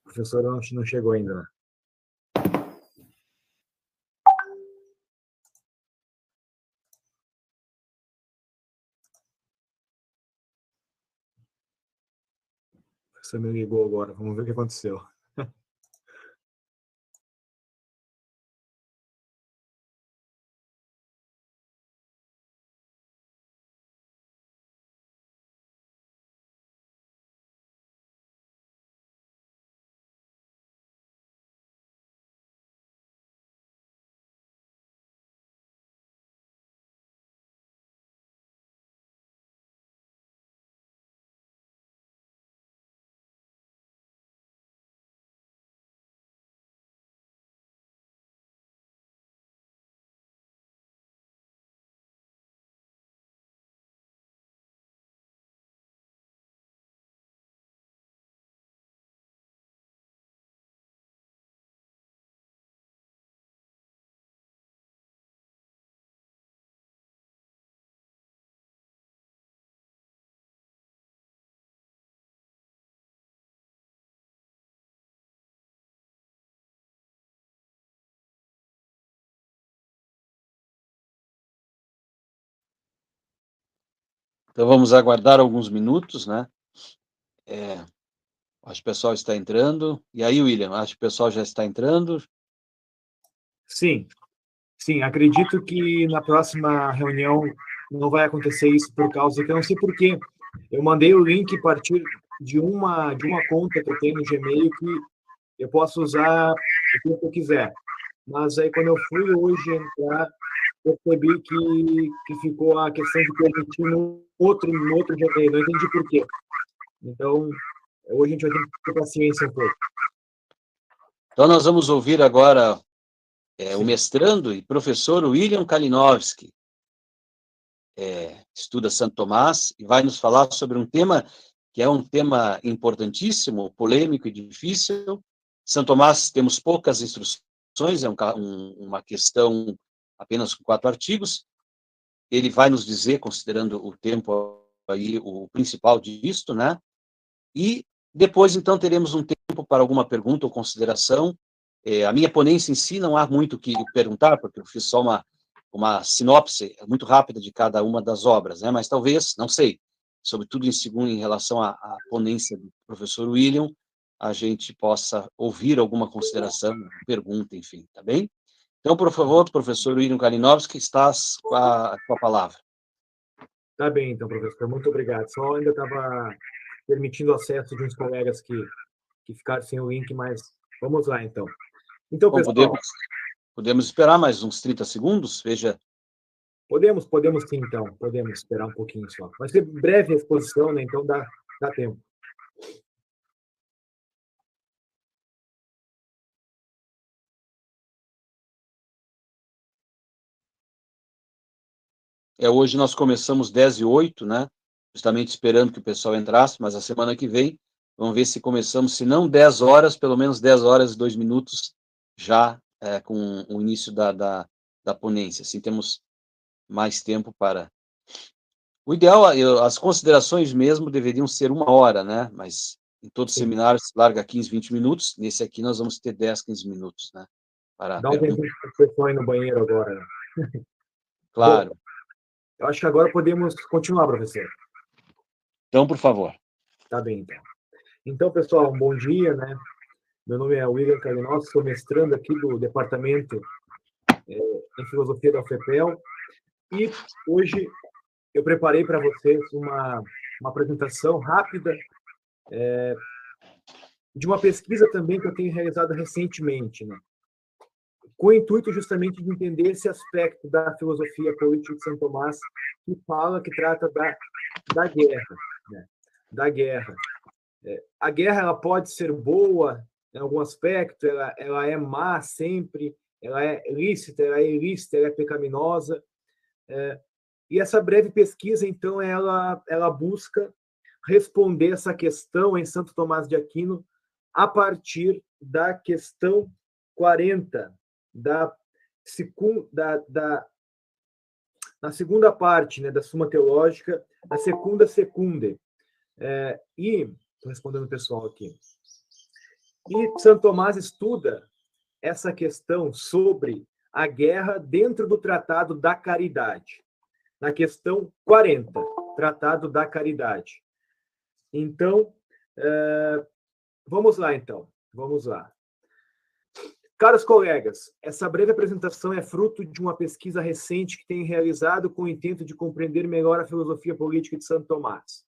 O professor não, não chegou ainda, né? Você me ligou agora. Vamos ver o que aconteceu. Então vamos aguardar alguns minutos, né? É, acho que o pessoal está entrando. E aí, William, acho que o pessoal já está entrando. Sim, sim. Acredito que na próxima reunião não vai acontecer isso por causa que eu não sei porquê. Eu mandei o link a partir de uma de uma conta que eu tenho no Gmail que eu posso usar o que eu quiser. Mas aí quando eu fui hoje entrar, percebi que, que ficou a questão de permitir no outro, no outro Gmail. Não entendi por quê. Então, hoje a gente vai ter que ter paciência um pouco. Então, nós vamos ouvir agora é, o mestrando e professor William Kalinowski. É, estuda Santo Tomás e vai nos falar sobre um tema que é um tema importantíssimo, polêmico e difícil. Santo Tomás temos poucas instruções, é um, um, uma questão apenas com quatro artigos. Ele vai nos dizer, considerando o tempo aí, o principal disto, né? E depois, então, teremos um tempo para alguma pergunta ou consideração. É, a minha ponência em si não há muito o que perguntar, porque eu fiz só uma, uma sinopse muito rápida de cada uma das obras, né? Mas talvez, não sei, sobretudo em segundo em relação à, à ponência do professor William, a gente possa ouvir alguma consideração, pergunta, enfim, tá bem? Então, por favor, professor William Kalinowski, estás com a, com a palavra. Tá bem, então, professor, muito obrigado. Só ainda estava permitindo acesso de uns colegas que, que ficaram sem o link, mas vamos lá, então. Então, Bom, pessoal... Podemos, podemos esperar mais uns 30 segundos? Veja Podemos, podemos sim, então. Podemos esperar um pouquinho só. Vai ser breve a exposição, né? Então dá, dá tempo. É, hoje nós começamos 10 e 8, né? Justamente esperando que o pessoal entrasse, mas a semana que vem, vamos ver se começamos, se não 10 horas, pelo menos 10 horas e 2 minutos, já é, com o início da, da, da ponência. Assim, temos mais tempo para. O ideal, eu, as considerações mesmo deveriam ser uma hora, né? Mas em todos os seminários se larga 15, 20 minutos. Nesse aqui nós vamos ter 10, 15 minutos, né? Para Dá um tempo para o pessoal ir no banheiro agora. Né? Claro. Eu acho que agora podemos continuar, professor. Então, por favor. Tá bem, então. Então, pessoal, um bom dia, né? Meu nome é William Kalinowski, sou mestrando aqui do Departamento é, em Filosofia da FEPEL e hoje eu preparei para vocês uma, uma apresentação rápida é, de uma pesquisa também que eu tenho realizado recentemente, né? Com o intuito justamente de entender esse aspecto da filosofia política de São Tomás que fala, que trata da, da guerra, né? da guerra. É, a guerra ela pode ser boa em algum aspecto, ela, ela é má sempre, ela é lícita, ela é ilícita, ela é pecaminosa, é, e essa breve pesquisa, então, ela, ela busca responder essa questão em Santo Tomás de Aquino a partir da questão 40 da, da, da na segunda parte né, da Suma Teológica, a segunda secunde. É, e, estou respondendo o pessoal aqui, e Santo Tomás estuda essa questão sobre a guerra dentro do Tratado da Caridade, na questão 40, Tratado da Caridade. Então, é, vamos lá, então, vamos lá. Caros colegas, essa breve apresentação é fruto de uma pesquisa recente que tenho realizado com o intento de compreender melhor a filosofia política de Santo Tomás.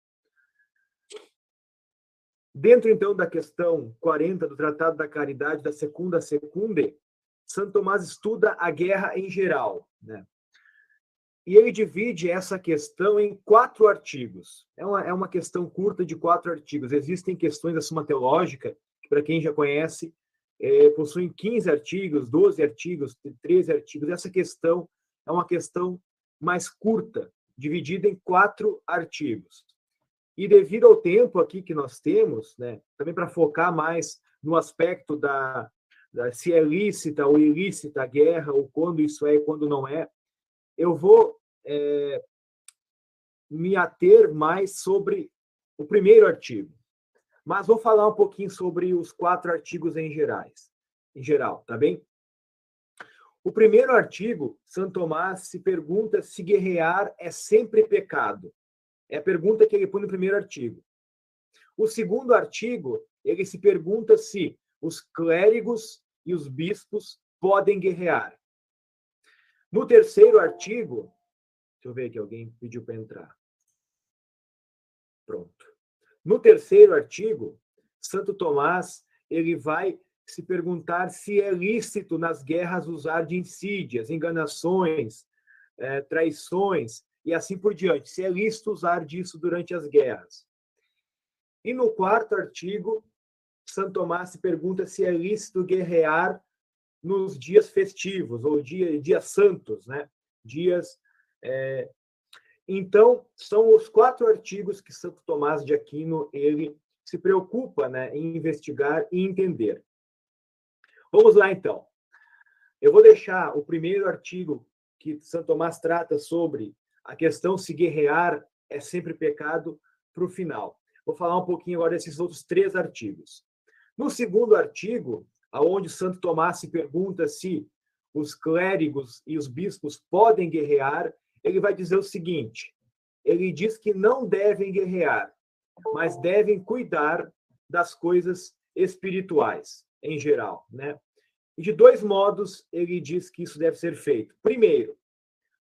Dentro, então, da questão 40 do Tratado da Caridade, da Secunda Secunde, Santo Tomás estuda a guerra em geral, né? E ele divide essa questão em quatro artigos. É uma, é uma questão curta de quatro artigos. Existem questões da Suma Teológica, que, para quem já conhece, é, possuem 15 artigos, 12 artigos, 13 artigos. Essa questão é uma questão mais curta, dividida em quatro artigos. E devido ao tempo aqui que nós temos, né, também para focar mais no aspecto da, se é lícita ou ilícita a guerra, ou quando isso é e quando não é, eu vou é, me ater mais sobre o primeiro artigo. Mas vou falar um pouquinho sobre os quatro artigos em gerais, em geral, tá bem? O primeiro artigo, Santo Tomás se pergunta se guerrear é sempre pecado. É a pergunta que ele põe no primeiro artigo. O segundo artigo, ele se pergunta se os clérigos e os bispos podem guerrear. No terceiro artigo, deixa eu ver aqui, alguém pediu para entrar. Pronto. No terceiro artigo, Santo Tomás ele vai se perguntar se é lícito nas guerras usar de insídias, enganações, é, traições e assim por diante. Se é lícito usar disso durante as guerras. E no quarto artigo, Santo Tomás se pergunta se é lícito guerrear nos dias festivos ou dia, dias santos, né? Dias. É... Então, são os quatro artigos que Santo Tomás de Aquino ele se preocupa, né, em investigar e entender. Vamos lá, então. Eu vou deixar o primeiro artigo que Santo Tomás trata sobre a questão se guerrear é sempre pecado para o final. Vou falar um pouquinho agora desses outros três artigos. No segundo artigo, aonde Santo Tomás se pergunta se os clérigos e os bispos podem guerrear, ele vai dizer o seguinte: ele diz que não devem guerrear, mas devem cuidar das coisas espirituais em geral, né? E de dois modos ele diz que isso deve ser feito. Primeiro,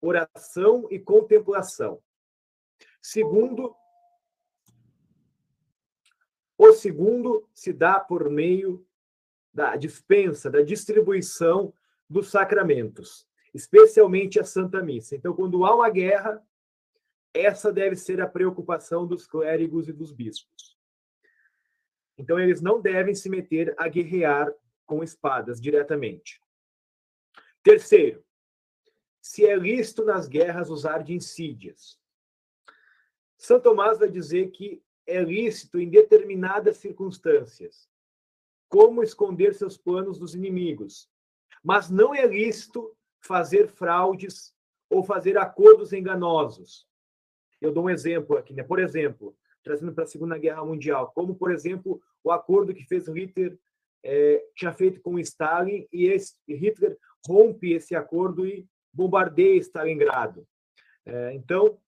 oração e contemplação. Segundo, o segundo se dá por meio da dispensa, da distribuição dos sacramentos, especialmente a Santa Missa. Então, quando há uma guerra, essa deve ser a preocupação dos clérigos e dos bispos. Então, eles não devem se meter a guerrear com espadas diretamente. Terceiro, se é lícito nas guerras usar de insídias. São Tomás vai dizer que é lícito em determinadas circunstâncias, como esconder seus planos dos inimigos, mas não é lícito fazer fraudes ou fazer acordos enganosos, eu dou um exemplo aqui, né? Por exemplo, trazendo para a Segunda Guerra Mundial, como, por exemplo, o acordo que fez Hitler, é, tinha feito com Stalin, e esse, Hitler rompe esse acordo e bombardeia Stalingrado. É, então,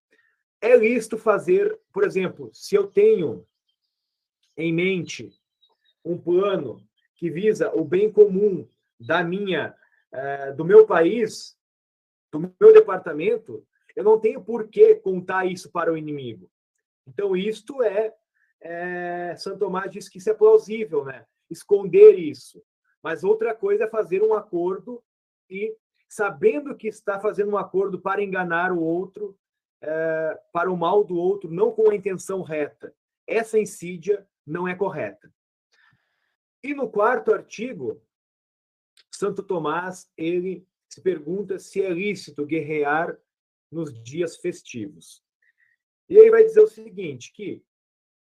é lícito fazer, por exemplo, se eu tenho em mente um plano que visa o bem comum da minha, é, do meu país, do meu departamento, eu não tenho por que contar isso para o inimigo. Então, isto é, é Santo Tomás diz que isso é plausível, né? Esconder isso. Mas outra coisa é fazer um acordo e, sabendo que está fazendo um acordo para enganar o outro, é, para o mal do outro, não com a intenção reta. Essa insídia não é correta. E no quarto artigo, Santo Tomás ele se pergunta se é lícito guerrear nos dias festivos. E aí vai dizer o seguinte, que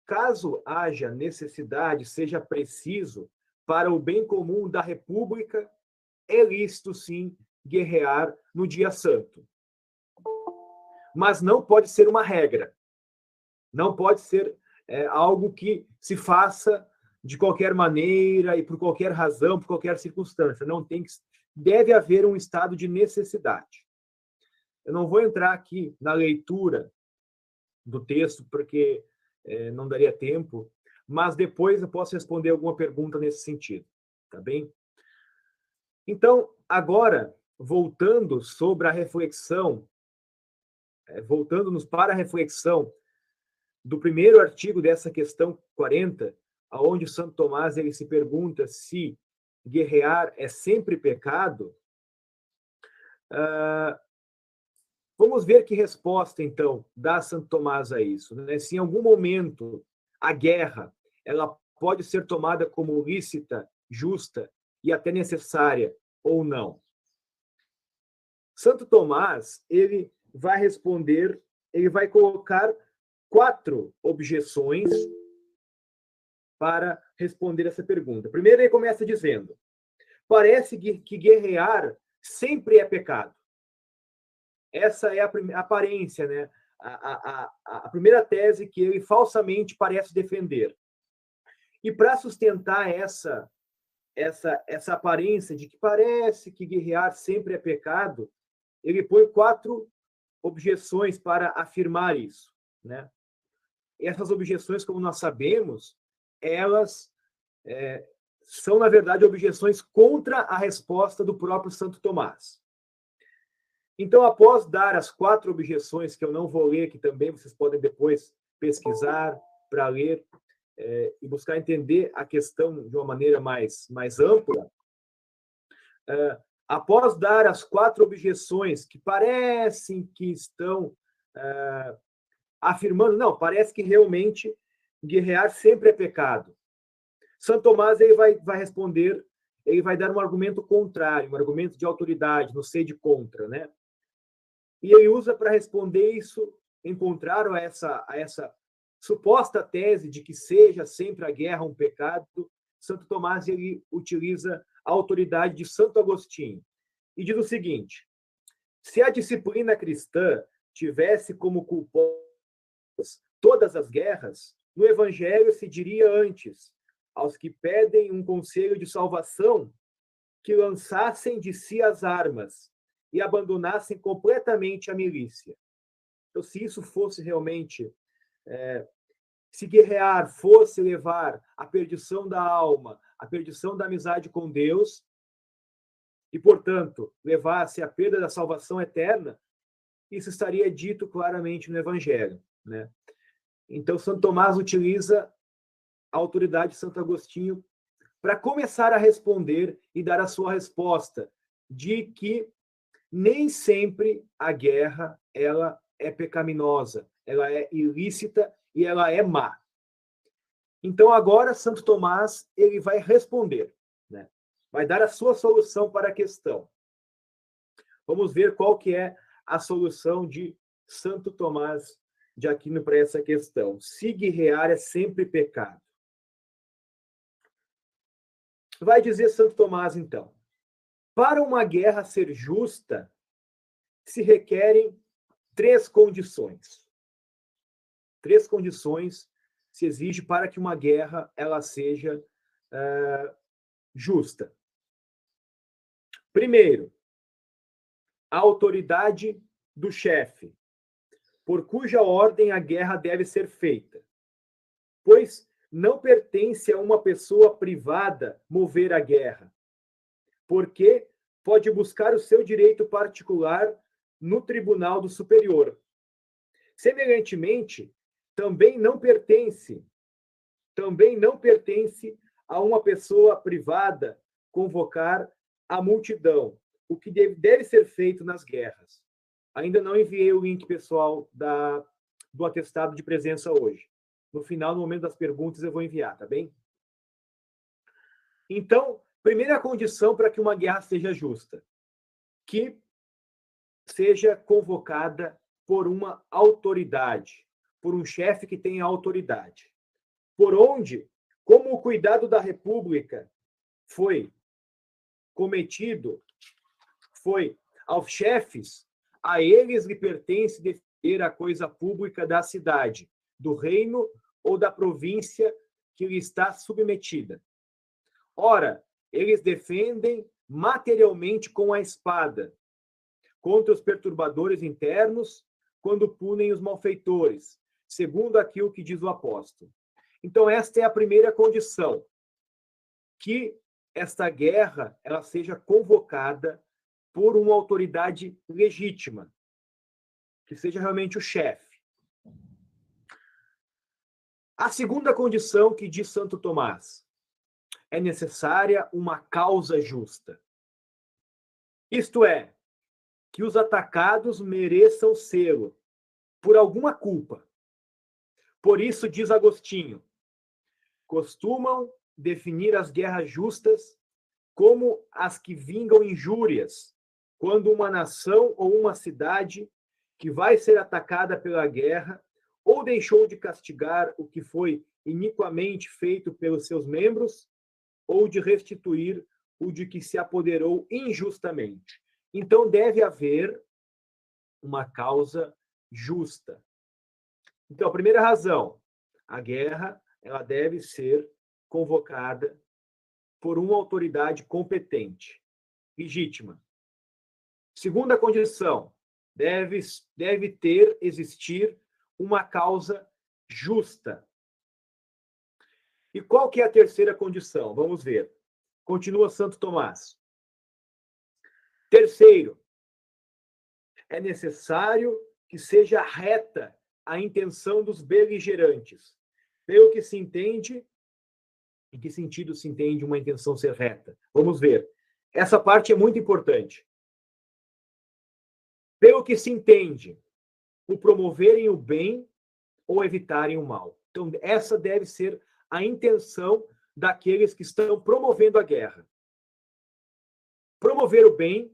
caso haja necessidade, seja preciso, para o bem comum da República, é lícito, sim, guerrear no dia santo. Mas não pode ser uma regra. Não pode ser é, algo que se faça de qualquer maneira e por qualquer razão, por qualquer circunstância. Não tem que deve haver um estado de necessidade. Eu não vou entrar aqui na leitura do texto, porque é, não daria tempo, mas depois eu posso responder alguma pergunta nesse sentido, tá bem? Então, agora, voltando sobre a reflexão, é, voltando-nos para a reflexão do primeiro artigo dessa questão 40, aonde Santo Tomás ele se pergunta se guerrear é sempre pecado, uh, Vamos ver que resposta, então, dá Santo Tomás a isso. Né? Se em algum momento a guerra ela pode ser tomada como lícita, justa e até necessária ou não. Santo Tomás, ele vai responder, ele vai colocar quatro objeções para responder essa pergunta. Primeiro, ele começa dizendo: parece que guerrear sempre é pecado. Essa é a, aparência, né? A, a, a, primeira tese que ele falsamente parece defender. E para sustentar essa, essa, essa aparência de que parece que guerrear sempre é pecado, ele põe quatro objeções para afirmar isso. né? Essas objeções, como nós sabemos, elas é, são, na verdade, objeções contra a resposta do próprio Santo Tomás. Então, após dar as quatro objeções, que eu não vou ler, que também vocês podem depois pesquisar para ler é, e buscar entender a questão de uma maneira mais, mais ampla, é, após dar as quatro objeções que parecem que estão é, afirmando, não, parece que realmente guerrear sempre é pecado. Santo Tomás ele vai, vai responder, ele vai dar um argumento contrário, um argumento de autoridade, no sei de contra, né? E ele usa para responder isso, a essa, a essa suposta tese de que seja sempre a guerra um pecado, Santo Tomás ele utiliza a autoridade de Santo Agostinho e diz o seguinte: se a disciplina cristã tivesse como culpadas todas as guerras, no Evangelho se diria antes aos que pedem um conselho de salvação que lançassem de si as armas e abandonassem completamente a milícia. Então, se isso fosse realmente, é, se guerrear fosse levar à perdição da alma, à perdição da amizade com Deus, e, portanto, levasse à perda da salvação eterna, isso estaria dito claramente no Evangelho. Né? Então, Santo Tomás utiliza a autoridade de Santo Agostinho para começar a responder e dar a sua resposta de que nem sempre a guerra ela é pecaminosa, ela é ilícita e ela é má. Então agora Santo Tomás ele vai responder, né? Vai dar a sua solução para a questão. Vamos ver qual que é a solução de Santo Tomás de Aquino para essa questão. Se guerrear é sempre pecado. Vai dizer Santo Tomás então: para uma guerra ser justa, se requerem três condições. Três condições se exige para que uma guerra ela seja uh, justa. Primeiro, a autoridade do chefe, por cuja ordem a guerra deve ser feita, pois não pertence a uma pessoa privada mover a guerra, porque pode buscar o seu direito particular no tribunal do superior. Semelhantemente, também não pertence, também não pertence a uma pessoa privada convocar a multidão, o que deve, ser feito nas guerras. Ainda não enviei o link pessoal da, do atestado de presença hoje. No final, no momento das perguntas, eu vou enviar, tá bem? Então, primeira condição para que uma guerra seja justa, que seja convocada por uma autoridade, por um chefe que tenha autoridade. Por onde, como o cuidado da república foi cometido, foi aos chefes, a eles lhe pertence defender a coisa pública da cidade, do reino ou da província que lhe está submetida. Ora, eles defendem materialmente com a espada contra os perturbadores internos quando punem os malfeitores, segundo aquilo que diz o apóstolo. Então esta é a primeira condição, que esta guerra ela seja convocada por uma autoridade legítima, que seja realmente o chefe. A segunda condição que diz Santo Tomás é necessária uma causa justa. Isto é, que os atacados mereçam selo por alguma culpa. Por isso, diz Agostinho, costumam definir as guerras justas como as que vingam injúrias, quando uma nação ou uma cidade que vai ser atacada pela guerra ou deixou de castigar o que foi iniquamente feito pelos seus membros, ou de restituir o de que se apoderou injustamente. Então deve haver uma causa justa. Então, a primeira razão, a guerra, ela deve ser convocada por uma autoridade competente, legítima. Segunda condição, deve, deve ter, existir uma causa justa. E qual que é a terceira condição? Vamos ver. Continua Santo Tomás. Terceiro, é necessário que seja reta a intenção dos beligerantes. Pelo que se entende, em que sentido se entende uma intenção ser reta? Vamos ver. Essa parte é muito importante. Pelo que se entende, o promoverem o bem ou evitarem o mal. Então, essa deve ser a intenção daqueles que estão promovendo a guerra. Promover o bem,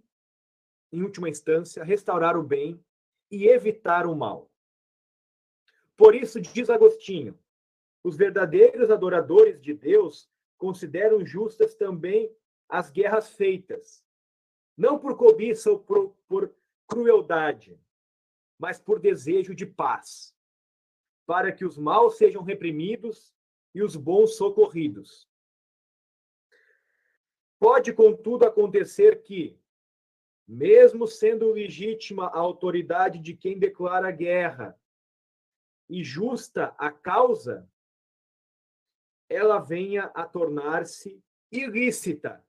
em última instância, restaurar o bem e evitar o mal. Por isso, diz Agostinho, os verdadeiros adoradores de Deus consideram justas também as guerras feitas, não por cobiça ou por, por crueldade, mas por desejo de paz, para que os maus sejam reprimidos e os bons socorridos. Pode, contudo, acontecer que, mesmo sendo legítima a autoridade de quem declara guerra e justa a causa, ela venha a tornar-se ilícita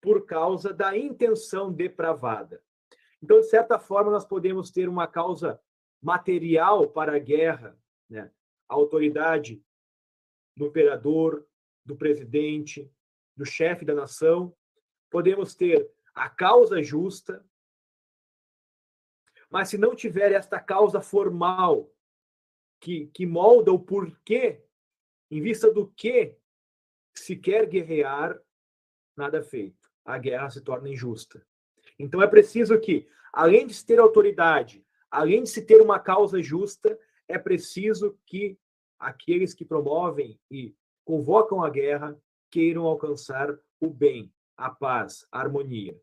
por causa da intenção depravada. Então, de certa forma, nós podemos ter uma causa material para a guerra, né? a autoridade do imperador, do presidente, do chefe da nação. Podemos ter a causa justa, mas se não tiver esta causa formal que, que molda o porquê em vista do que se quer guerrear, nada feito. A guerra se torna injusta. Então é preciso que, além de se ter autoridade, além de se ter uma causa justa, é preciso que aqueles que promovem e convocam a guerra queiram alcançar o bem, a paz, a harmonia.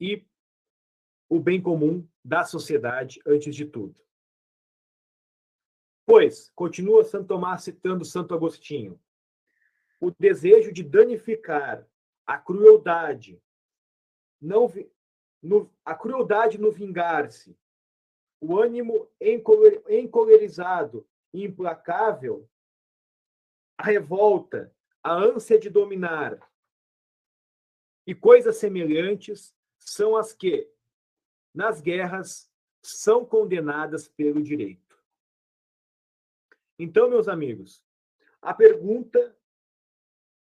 E o bem comum da sociedade antes de tudo. Pois, continua Santo Tomás citando Santo Agostinho, o desejo de danificar, a crueldade, não no, a crueldade no vingar-se, o ânimo encolerizado e implacável, a revolta, a ânsia de dominar e coisas semelhantes são as que, nas guerras, são condenadas pelo direito. Então, meus amigos, a pergunta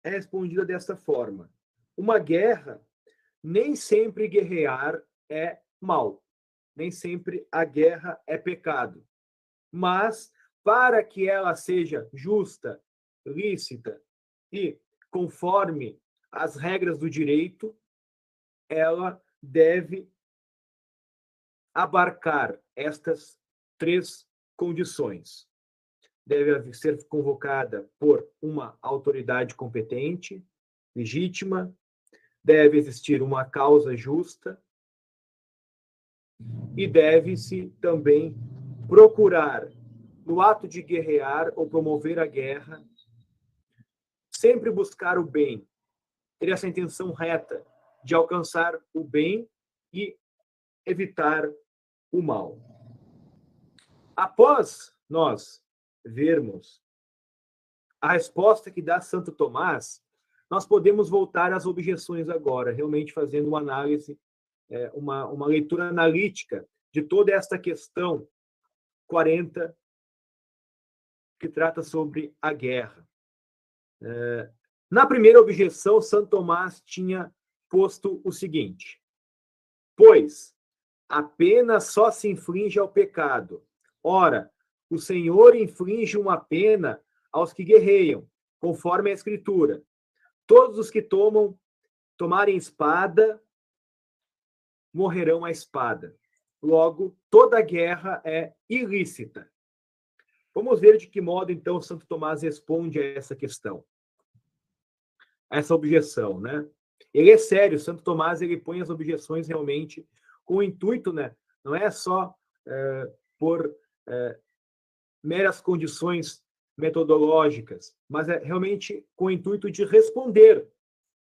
é respondida dessa forma: uma guerra, nem sempre guerrear é mal, nem sempre a guerra é pecado. Mas, para que ela seja justa, lícita e conforme as regras do direito, ela deve abarcar estas três condições deve ser convocada por uma autoridade competente, legítima, deve existir uma causa justa e deve-se também procurar, no ato de guerrear ou promover a guerra, sempre buscar o bem, ter essa intenção reta de alcançar o bem e evitar o mal. Após nós vermos a resposta que dá Santo Tomás, nós podemos voltar às objeções agora, realmente fazendo uma análise, é, uma, uma leitura analítica de toda esta questão 40 que trata sobre a guerra. É, na primeira objeção, Santo Tomás tinha posto o seguinte: pois a pena só se inflige ao pecado. Ora, o Senhor inflige uma pena aos que guerreiam, conforme a Escritura. Todos os que tomam tomarem espada morrerão à espada. Logo, toda guerra é ilícita. Vamos ver de que modo, então, Santo Tomás responde a essa questão, a essa objeção, né? Ele é sério, Santo Tomás ele põe as objeções realmente com o intuito, né? Não é só é, por é, meras condições metodológicas, mas é realmente com o intuito de responder,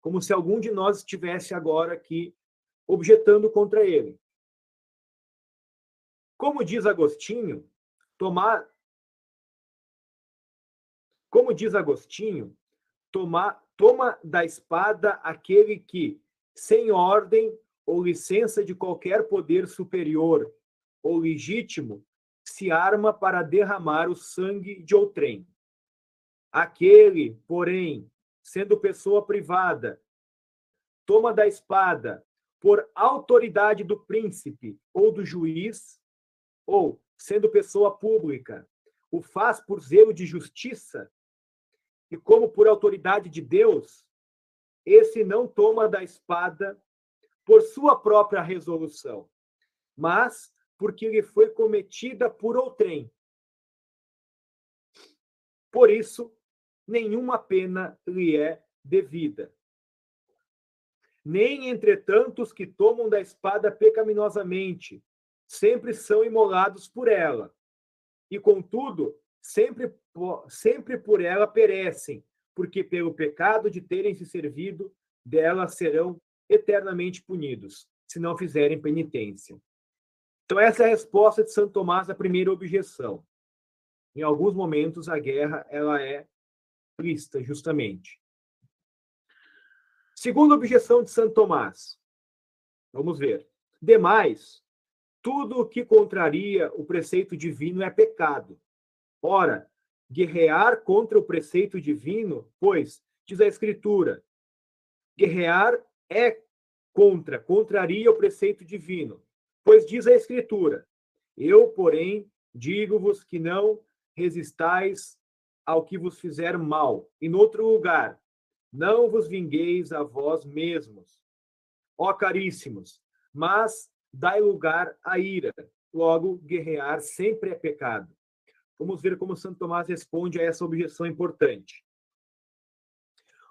como se algum de nós estivesse agora aqui objetando contra ele. Como diz Agostinho, tomar, como diz Agostinho, tomar, toma da espada aquele que, sem ordem ou licença de qualquer poder superior ou legítimo, se arma para derramar o sangue de outrem. Aquele, porém, sendo pessoa privada, toma da espada por autoridade do príncipe ou do juiz, ou, sendo pessoa pública, o faz por zelo de justiça, e como por autoridade de Deus, esse não toma da espada por sua própria resolução, mas porque lhe foi cometida por outrem. Por isso, nenhuma pena lhe é devida. Nem entretanto os que tomam da espada pecaminosamente, sempre são imolados por ela. E contudo, sempre sempre por ela perecem, porque pelo pecado de terem se servido dela serão eternamente punidos, se não fizerem penitência. Então, essa é a resposta de Santo Tomás à primeira objeção. Em alguns momentos, a guerra ela é explícita, justamente. Segunda objeção de Santo Tomás. Vamos ver. Demais, tudo o que contraria o preceito divino é pecado. Ora, guerrear contra o preceito divino, pois, diz a Escritura, guerrear é contra, contraria o preceito divino. Pois diz a Escritura: Eu, porém, digo-vos que não resistais ao que vos fizer mal. E no outro lugar, não vos vingueis a vós mesmos, ó caríssimos, mas dai lugar à ira. Logo, guerrear sempre é pecado. Vamos ver como Santo Tomás responde a essa objeção importante.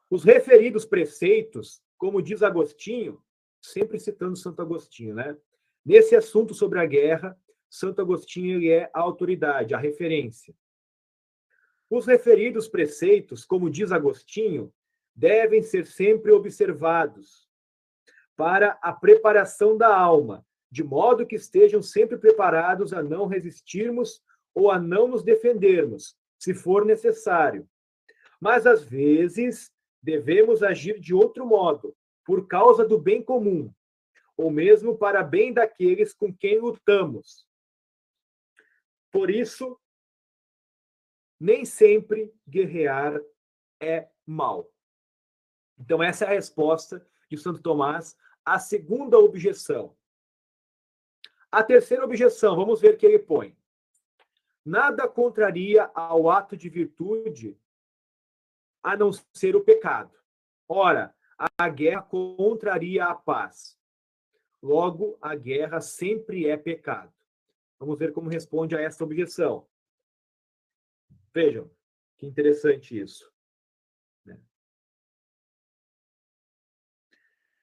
Os referidos preceitos, como diz Agostinho, sempre citando Santo Agostinho, né? Nesse assunto sobre a guerra, Santo Agostinho é a autoridade, a referência. Os referidos preceitos, como diz Agostinho, devem ser sempre observados para a preparação da alma, de modo que estejam sempre preparados a não resistirmos ou a não nos defendermos, se for necessário. Mas às vezes devemos agir de outro modo, por causa do bem comum, ou mesmo para bem daqueles com quem lutamos. Por isso, nem sempre guerrear é mal. Então, essa é a resposta de Santo Tomás à segunda objeção. A terceira objeção, vamos ver que ele põe. Nada contraria ao ato de virtude a não ser o pecado. Ora, a guerra contraria a paz. Logo, a guerra sempre é pecado. Vamos ver como responde a essa objeção. Vejam, que interessante isso. Né?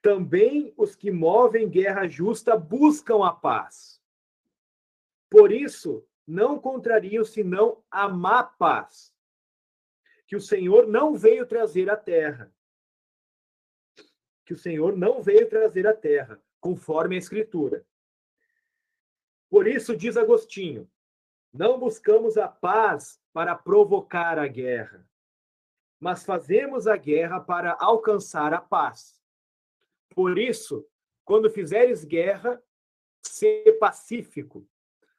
Também os que movem guerra justa buscam a paz. Por isso, não contrariam senão a má paz, que o Senhor não veio trazer à terra. Que o Senhor não veio trazer à terra, conforme a Escritura. Por isso, diz Agostinho, não buscamos a paz para provocar a guerra, mas fazemos a guerra para alcançar a paz. Por isso, quando fizeres guerra, ser pacífico,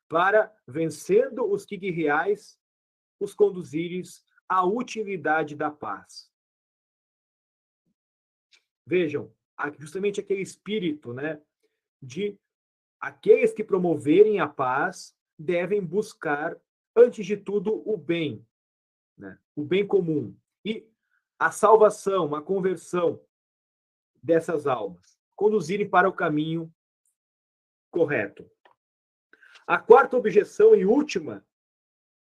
para, vencendo os que guerreais, os conduzires à utilidade da paz. Vejam, justamente aquele espírito, né, de aqueles que promoverem a paz devem buscar, antes de tudo, o bem, né, o bem comum e a salvação, a conversão dessas almas, conduzirem para o caminho correto. A quarta objeção e última,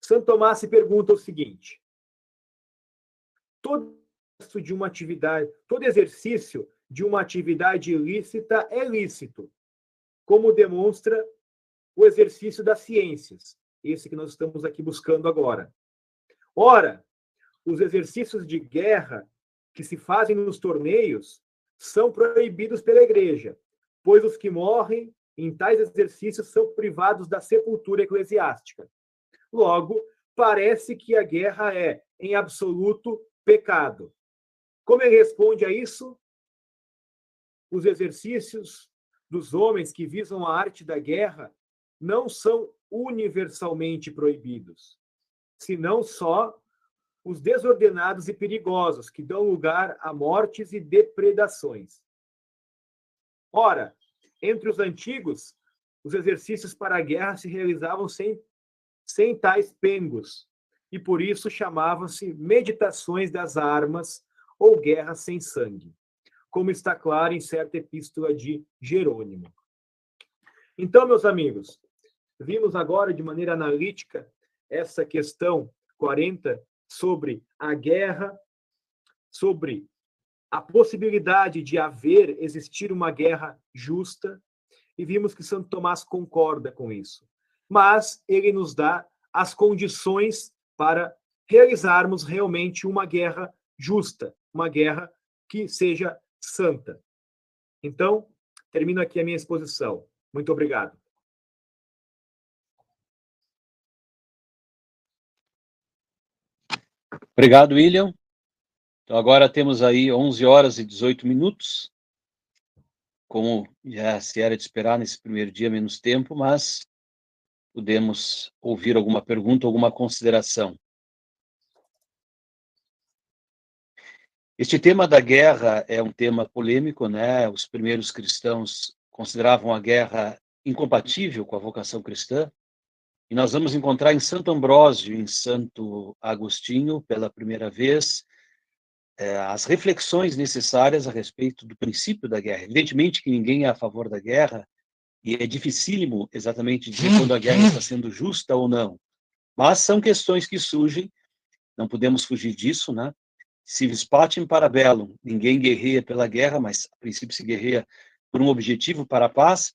Santo Tomás se pergunta o seguinte: todo de uma atividade, todo exercício de uma atividade ilícita é lícito, como demonstra o exercício das ciências, esse que nós estamos aqui buscando agora. Ora, os exercícios de guerra que se fazem nos torneios são proibidos pela igreja, pois os que morrem em tais exercícios são privados da sepultura eclesiástica. Logo, parece que a guerra é, em absoluto, pecado. Como ele responde a isso? Os exercícios dos homens que visam a arte da guerra não são universalmente proibidos, senão só os desordenados e perigosos, que dão lugar a mortes e depredações. Ora, entre os antigos, os exercícios para a guerra se realizavam sem, sem tais pengos, e por isso chamavam-se meditações das armas ou guerra sem sangue, como está claro em certa epístola de Jerônimo. Então, meus amigos, vimos agora de maneira analítica essa questão 40 sobre a guerra, sobre a possibilidade de haver, existir uma guerra justa, e vimos que Santo Tomás concorda com isso. Mas ele nos dá as condições para realizarmos realmente uma guerra justa, uma guerra que seja santa. Então, termino aqui a minha exposição. Muito obrigado. Obrigado, William. Então, agora temos aí 11 horas e 18 minutos. Como já se era de esperar nesse primeiro dia, menos tempo, mas podemos ouvir alguma pergunta, alguma consideração. Este tema da guerra é um tema polêmico, né? Os primeiros cristãos consideravam a guerra incompatível com a vocação cristã. E nós vamos encontrar em Santo Ambrósio, em Santo Agostinho, pela primeira vez, é, as reflexões necessárias a respeito do princípio da guerra. Evidentemente que ninguém é a favor da guerra, e é dificílimo exatamente dizer quando a guerra está sendo justa ou não. Mas são questões que surgem, não podemos fugir disso, né? Civis pacem para bellum, ninguém guerreia pela guerra, mas a princípio se guerreia por um objetivo para a paz,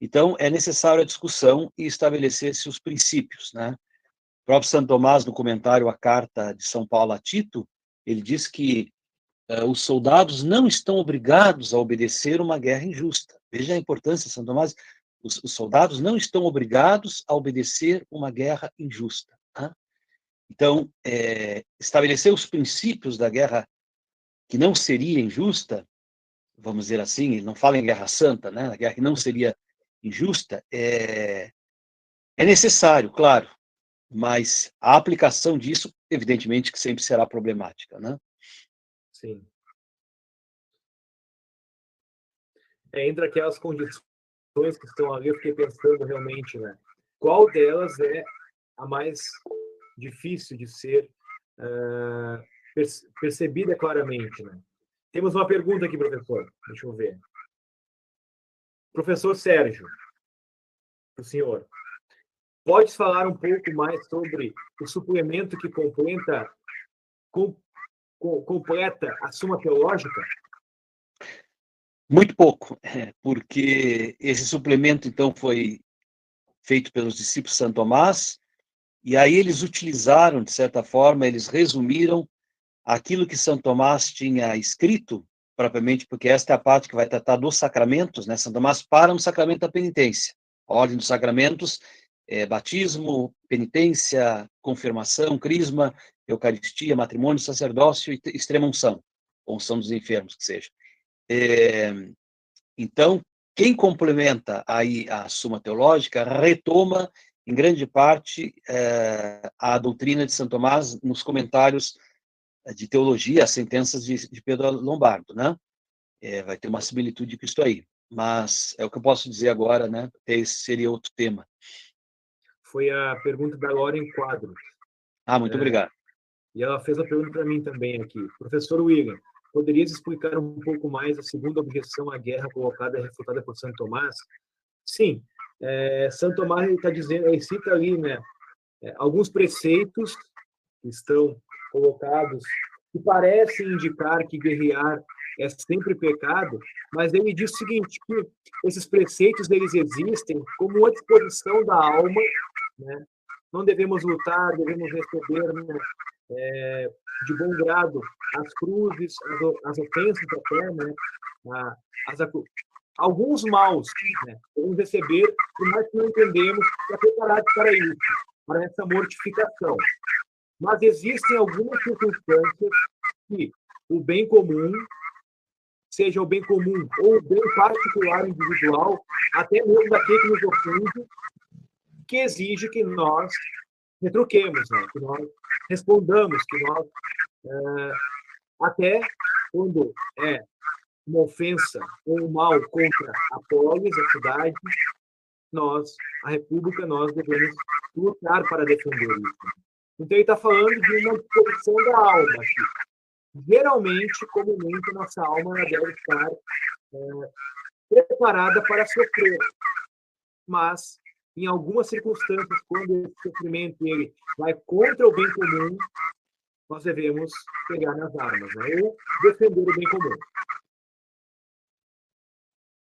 então, é necessário a discussão e estabelecer-se os princípios. Né? O próprio Santo Tomás, no comentário à carta de São Paulo a Tito, ele diz que uh, os soldados não estão obrigados a obedecer uma guerra injusta. Veja a importância, Santo Tomás, os, os soldados não estão obrigados a obedecer uma guerra injusta. Tá? Então, é, estabelecer os princípios da guerra que não seria injusta, vamos dizer assim, ele não fala em guerra santa, né? A guerra que não seria injusta, é, é necessário, claro, mas a aplicação disso, evidentemente, que sempre será problemática, né? Sim. É, entre aquelas condições que estão ali, eu fiquei pensando realmente, né? Qual delas é a mais difícil de ser uh, percebida claramente, né? Temos uma pergunta aqui, professor. Deixa eu ver. Professor Sérgio, o senhor, pode falar um pouco mais sobre o suplemento que completa, com, com, completa a Suma Teológica? Muito pouco, é, porque esse suplemento, então, foi feito pelos discípulos de Santo Tomás, e aí eles utilizaram, de certa forma, eles resumiram aquilo que Santo Tomás tinha escrito propriamente, porque esta é a parte que vai tratar dos sacramentos, né? São Tomás para no sacramento da penitência. A ordem dos sacramentos é batismo, penitência, confirmação, crisma, eucaristia, matrimônio, sacerdócio e extrema unção, unção dos enfermos, que seja. É, então, quem complementa aí a Suma Teológica retoma, em grande parte, é, a doutrina de Santo Tomás nos comentários de teologia, as sentenças de, de Pedro Lombardo, né? É, vai ter uma similitude com isso aí. Mas é o que eu posso dizer agora, né? Esse seria outro tema. Foi a pergunta da Lauren Quadros. Ah, muito é, obrigado. E ela fez a pergunta para mim também aqui. Professor William, poderias explicar um pouco mais a segunda objeção à guerra colocada e refutada por Santo Tomás? Sim, é, Santo Tomás está dizendo, ele cita ali, né, é, alguns preceitos que estão colocados que parecem indicar que guerrear é sempre pecado, mas ele diz o seguinte, que esses preceitos eles existem como uma disposição da alma, né? Não devemos lutar, devemos receber né? é, de bom grado as cruzes, as, as ofensas até, né? As, alguns maus, né? Devemos receber, por mais que não entendemos, para preparar para isso. para essa mortificação. Mas existem algumas circunstâncias que o bem comum, seja o bem comum ou o bem particular individual, até mesmo daquele que nos ofende, que exige que nós retruquemos, né? que nós respondamos, que nós, é, até quando é uma ofensa ou um mal contra a polis, a cidade, nós, a República, nós devemos lutar para defender isso. Então, ele está falando de uma disposição da alma. Aqui. Geralmente, comumente, nossa alma deve estar é, preparada para sofrer. Mas, em algumas circunstâncias, quando esse sofrimento ele vai contra o bem comum, nós devemos pegar nas armas, né? ou defender o bem comum.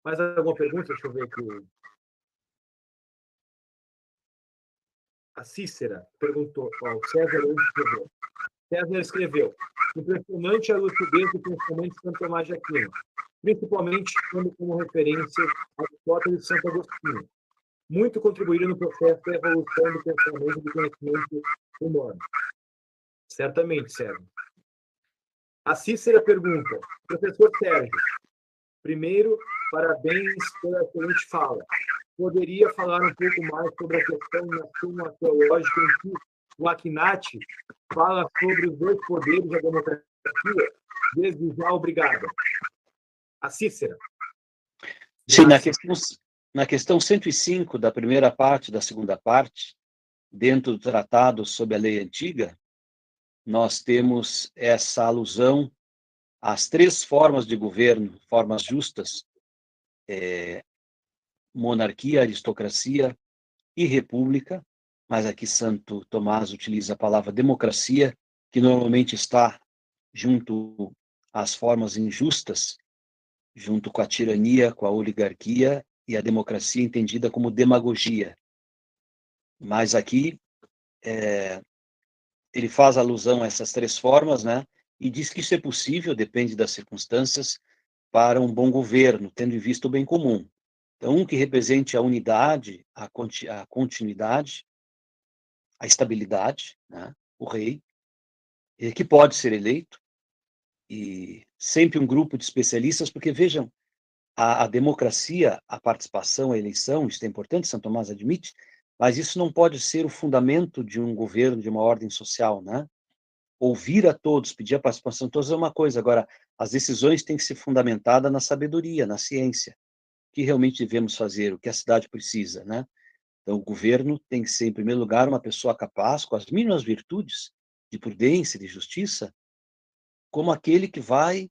Mais alguma pergunta? Deixa eu ver aqui. A Cícera perguntou, ó, o César escreveu. César escreveu, impressionante a lucidez do pensamento de Santo Tomás de Aquino, principalmente tendo como referência a Aristóteles de Santo Agostinho. Muito contribuíram no processo da evolução do pensamento e do conhecimento humano. Certamente, Sérgio. A Cícera pergunta, professor Sérgio, primeiro, parabéns pela excelente fala. Poderia falar um pouco mais sobre a questão na suma teológica em que o Akhenaten fala sobre os dois poderes da democracia? Desde já, obrigada. A Cícera. Sim, na questão, na questão 105 da primeira parte da segunda parte, dentro do tratado sobre a lei antiga, nós temos essa alusão às três formas de governo, formas justas, é, monarquia, aristocracia e república, mas aqui Santo Tomás utiliza a palavra democracia, que normalmente está junto às formas injustas, junto com a tirania, com a oligarquia e a democracia entendida como demagogia. Mas aqui é, ele faz alusão a essas três formas, né? E diz que isso é possível, depende das circunstâncias, para um bom governo, tendo em vista o bem comum. Então, um que represente a unidade, a, a continuidade, a estabilidade, né? o rei, que pode ser eleito, e sempre um grupo de especialistas, porque vejam, a, a democracia, a participação, a eleição, isso é importante, São Tomás admite, mas isso não pode ser o fundamento de um governo, de uma ordem social, né? Ouvir a todos, pedir a participação de todos é uma coisa, agora, as decisões têm que ser fundamentadas na sabedoria, na ciência. O que realmente devemos fazer, o que a cidade precisa, né? Então, o governo tem que ser, em primeiro lugar, uma pessoa capaz, com as mínimas virtudes de prudência, de justiça, como aquele que vai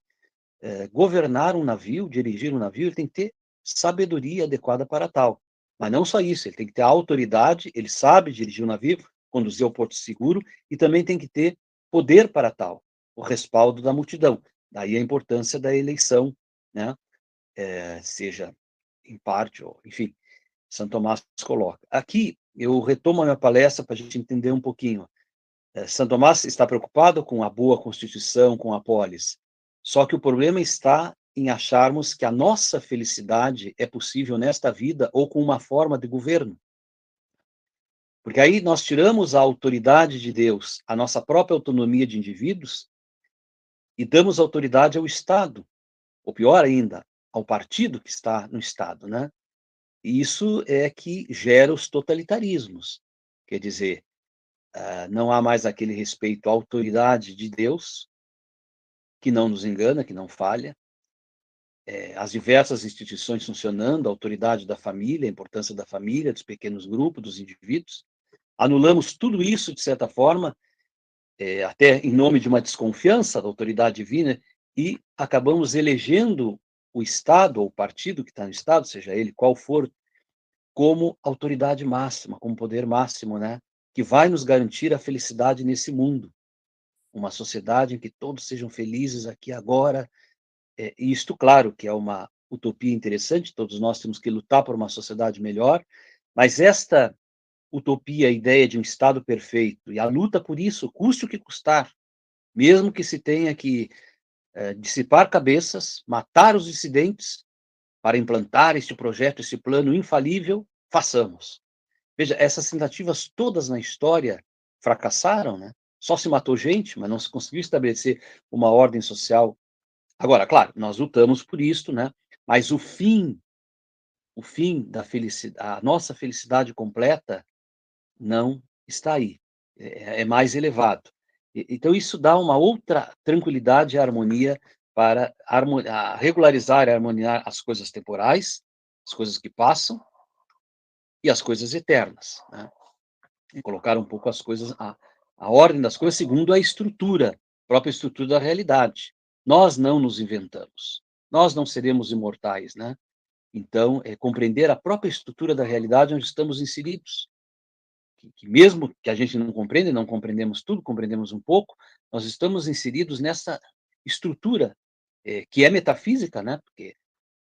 é, governar um navio, dirigir um navio, ele tem que ter sabedoria adequada para tal. Mas não só isso, ele tem que ter autoridade, ele sabe dirigir um navio, conduzir ao porto seguro e também tem que ter poder para tal, o respaldo da multidão. Daí a importância da eleição, né? É, seja em parte, ou, enfim, São Tomás coloca. Aqui eu retomo a minha palestra para a gente entender um pouquinho. É, São Tomás está preocupado com a boa constituição, com a polis. Só que o problema está em acharmos que a nossa felicidade é possível nesta vida ou com uma forma de governo. Porque aí nós tiramos a autoridade de Deus, a nossa própria autonomia de indivíduos, e damos autoridade ao Estado, ou pior ainda, ao partido que está no Estado, né? E isso é que gera os totalitarismos. Quer dizer, uh, não há mais aquele respeito à autoridade de Deus, que não nos engana, que não falha, é, as diversas instituições funcionando, a autoridade da família, a importância da família, dos pequenos grupos, dos indivíduos. Anulamos tudo isso, de certa forma, é, até em nome de uma desconfiança da autoridade divina, e acabamos elegendo o Estado, ou o partido que está no Estado, seja ele qual for, como autoridade máxima, como poder máximo, né? Que vai nos garantir a felicidade nesse mundo. Uma sociedade em que todos sejam felizes aqui agora, é, isto, claro, que é uma utopia interessante, todos nós temos que lutar por uma sociedade melhor, mas esta utopia, a ideia de um Estado perfeito, e a luta por isso, custe o que custar, mesmo que se tenha que é, dissipar cabeças, matar os dissidentes, para implantar este projeto, este plano infalível, façamos. Veja, essas tentativas todas na história fracassaram, né? Só se matou gente, mas não se conseguiu estabelecer uma ordem social. Agora, claro, nós lutamos por isso, né? Mas o fim, o fim da felicidade, a nossa felicidade completa não está aí. É, é mais elevado. Então, isso dá uma outra tranquilidade e harmonia para regularizar e harmonizar as coisas temporais, as coisas que passam, e as coisas eternas. Né? E colocar um pouco as coisas, a, a ordem das coisas segundo a estrutura, a própria estrutura da realidade. Nós não nos inventamos. Nós não seremos imortais, né? Então, é compreender a própria estrutura da realidade onde estamos inseridos. Que, que mesmo que a gente não compreenda, não compreendemos tudo, compreendemos um pouco, nós estamos inseridos nessa estrutura é, que é metafísica, né? Porque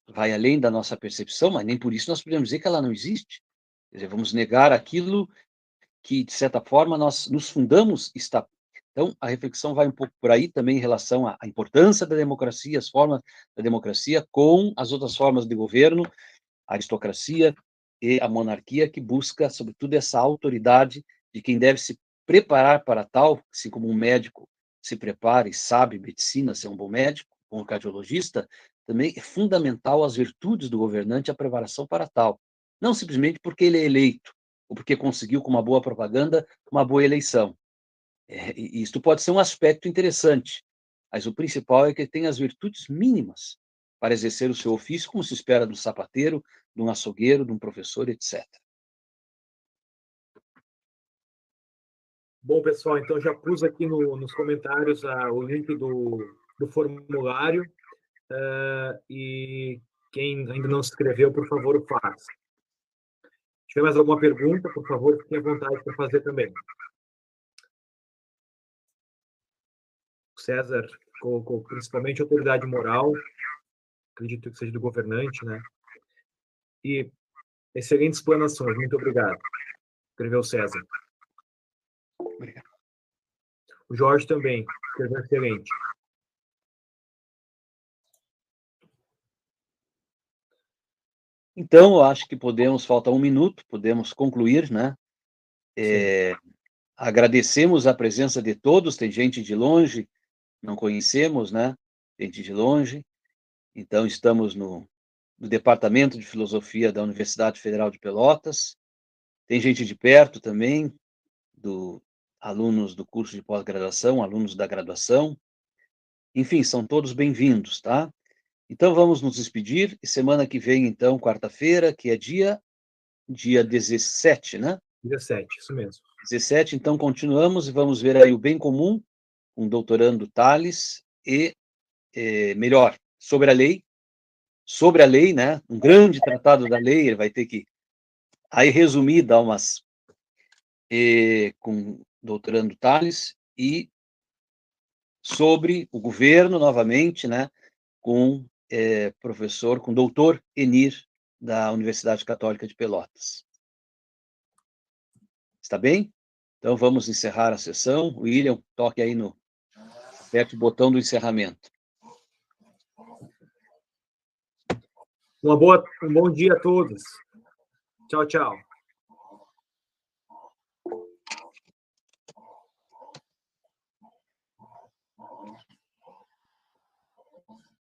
vai além da nossa percepção, mas nem por isso nós podemos dizer que ela não existe. Quer dizer, vamos negar aquilo que, de certa forma, nós nos fundamos está. Então, a reflexão vai um pouco por aí também em relação à importância da democracia, as formas da democracia com as outras formas de governo, a aristocracia e a monarquia, que busca, sobretudo, essa autoridade de quem deve se preparar para tal, assim como um médico se prepara e sabe medicina, ser um bom médico, um cardiologista, também é fundamental as virtudes do governante, a preparação para tal não simplesmente porque ele é eleito, ou porque conseguiu com uma boa propaganda uma boa eleição. É, isto pode ser um aspecto interessante, mas o principal é que ele tem as virtudes mínimas para exercer o seu ofício, como se espera um sapateiro, de um açougueiro, de um professor, etc. Bom, pessoal, então já pus aqui no, nos comentários uh, o link do, do formulário uh, e quem ainda não se inscreveu, por favor, faça tiver mais alguma pergunta, por favor, fiquem à vontade para fazer também. César colocou principalmente autoridade moral, acredito que seja do governante, né? E excelentes explanações, muito obrigado. Escreveu César. Obrigado. O Jorge também, escreveu excelente. Então, eu acho que podemos, falta um minuto, podemos concluir, né? É, agradecemos a presença de todos, tem gente de longe, não conhecemos, né? Gente de longe. Então, estamos no, no Departamento de Filosofia da Universidade Federal de Pelotas. Tem gente de perto também, do alunos do curso de pós-graduação, alunos da graduação. Enfim, são todos bem-vindos, tá? Então vamos nos despedir e semana que vem, então, quarta-feira, que é dia dia 17, né? 17, isso mesmo. 17, então continuamos e vamos ver aí o bem comum, com um doutorando Tales e é, melhor, sobre a lei, sobre a lei, né? Um grande tratado da lei, ele vai ter que aí resumir, dar umas e, com doutorando Tales e sobre o governo novamente, né? Com é, professor, com doutor Enir, da Universidade Católica de Pelotas. Está bem? Então vamos encerrar a sessão. William, toque aí no aperte o botão do encerramento. Uma boa, um bom dia a todos. Tchau, tchau.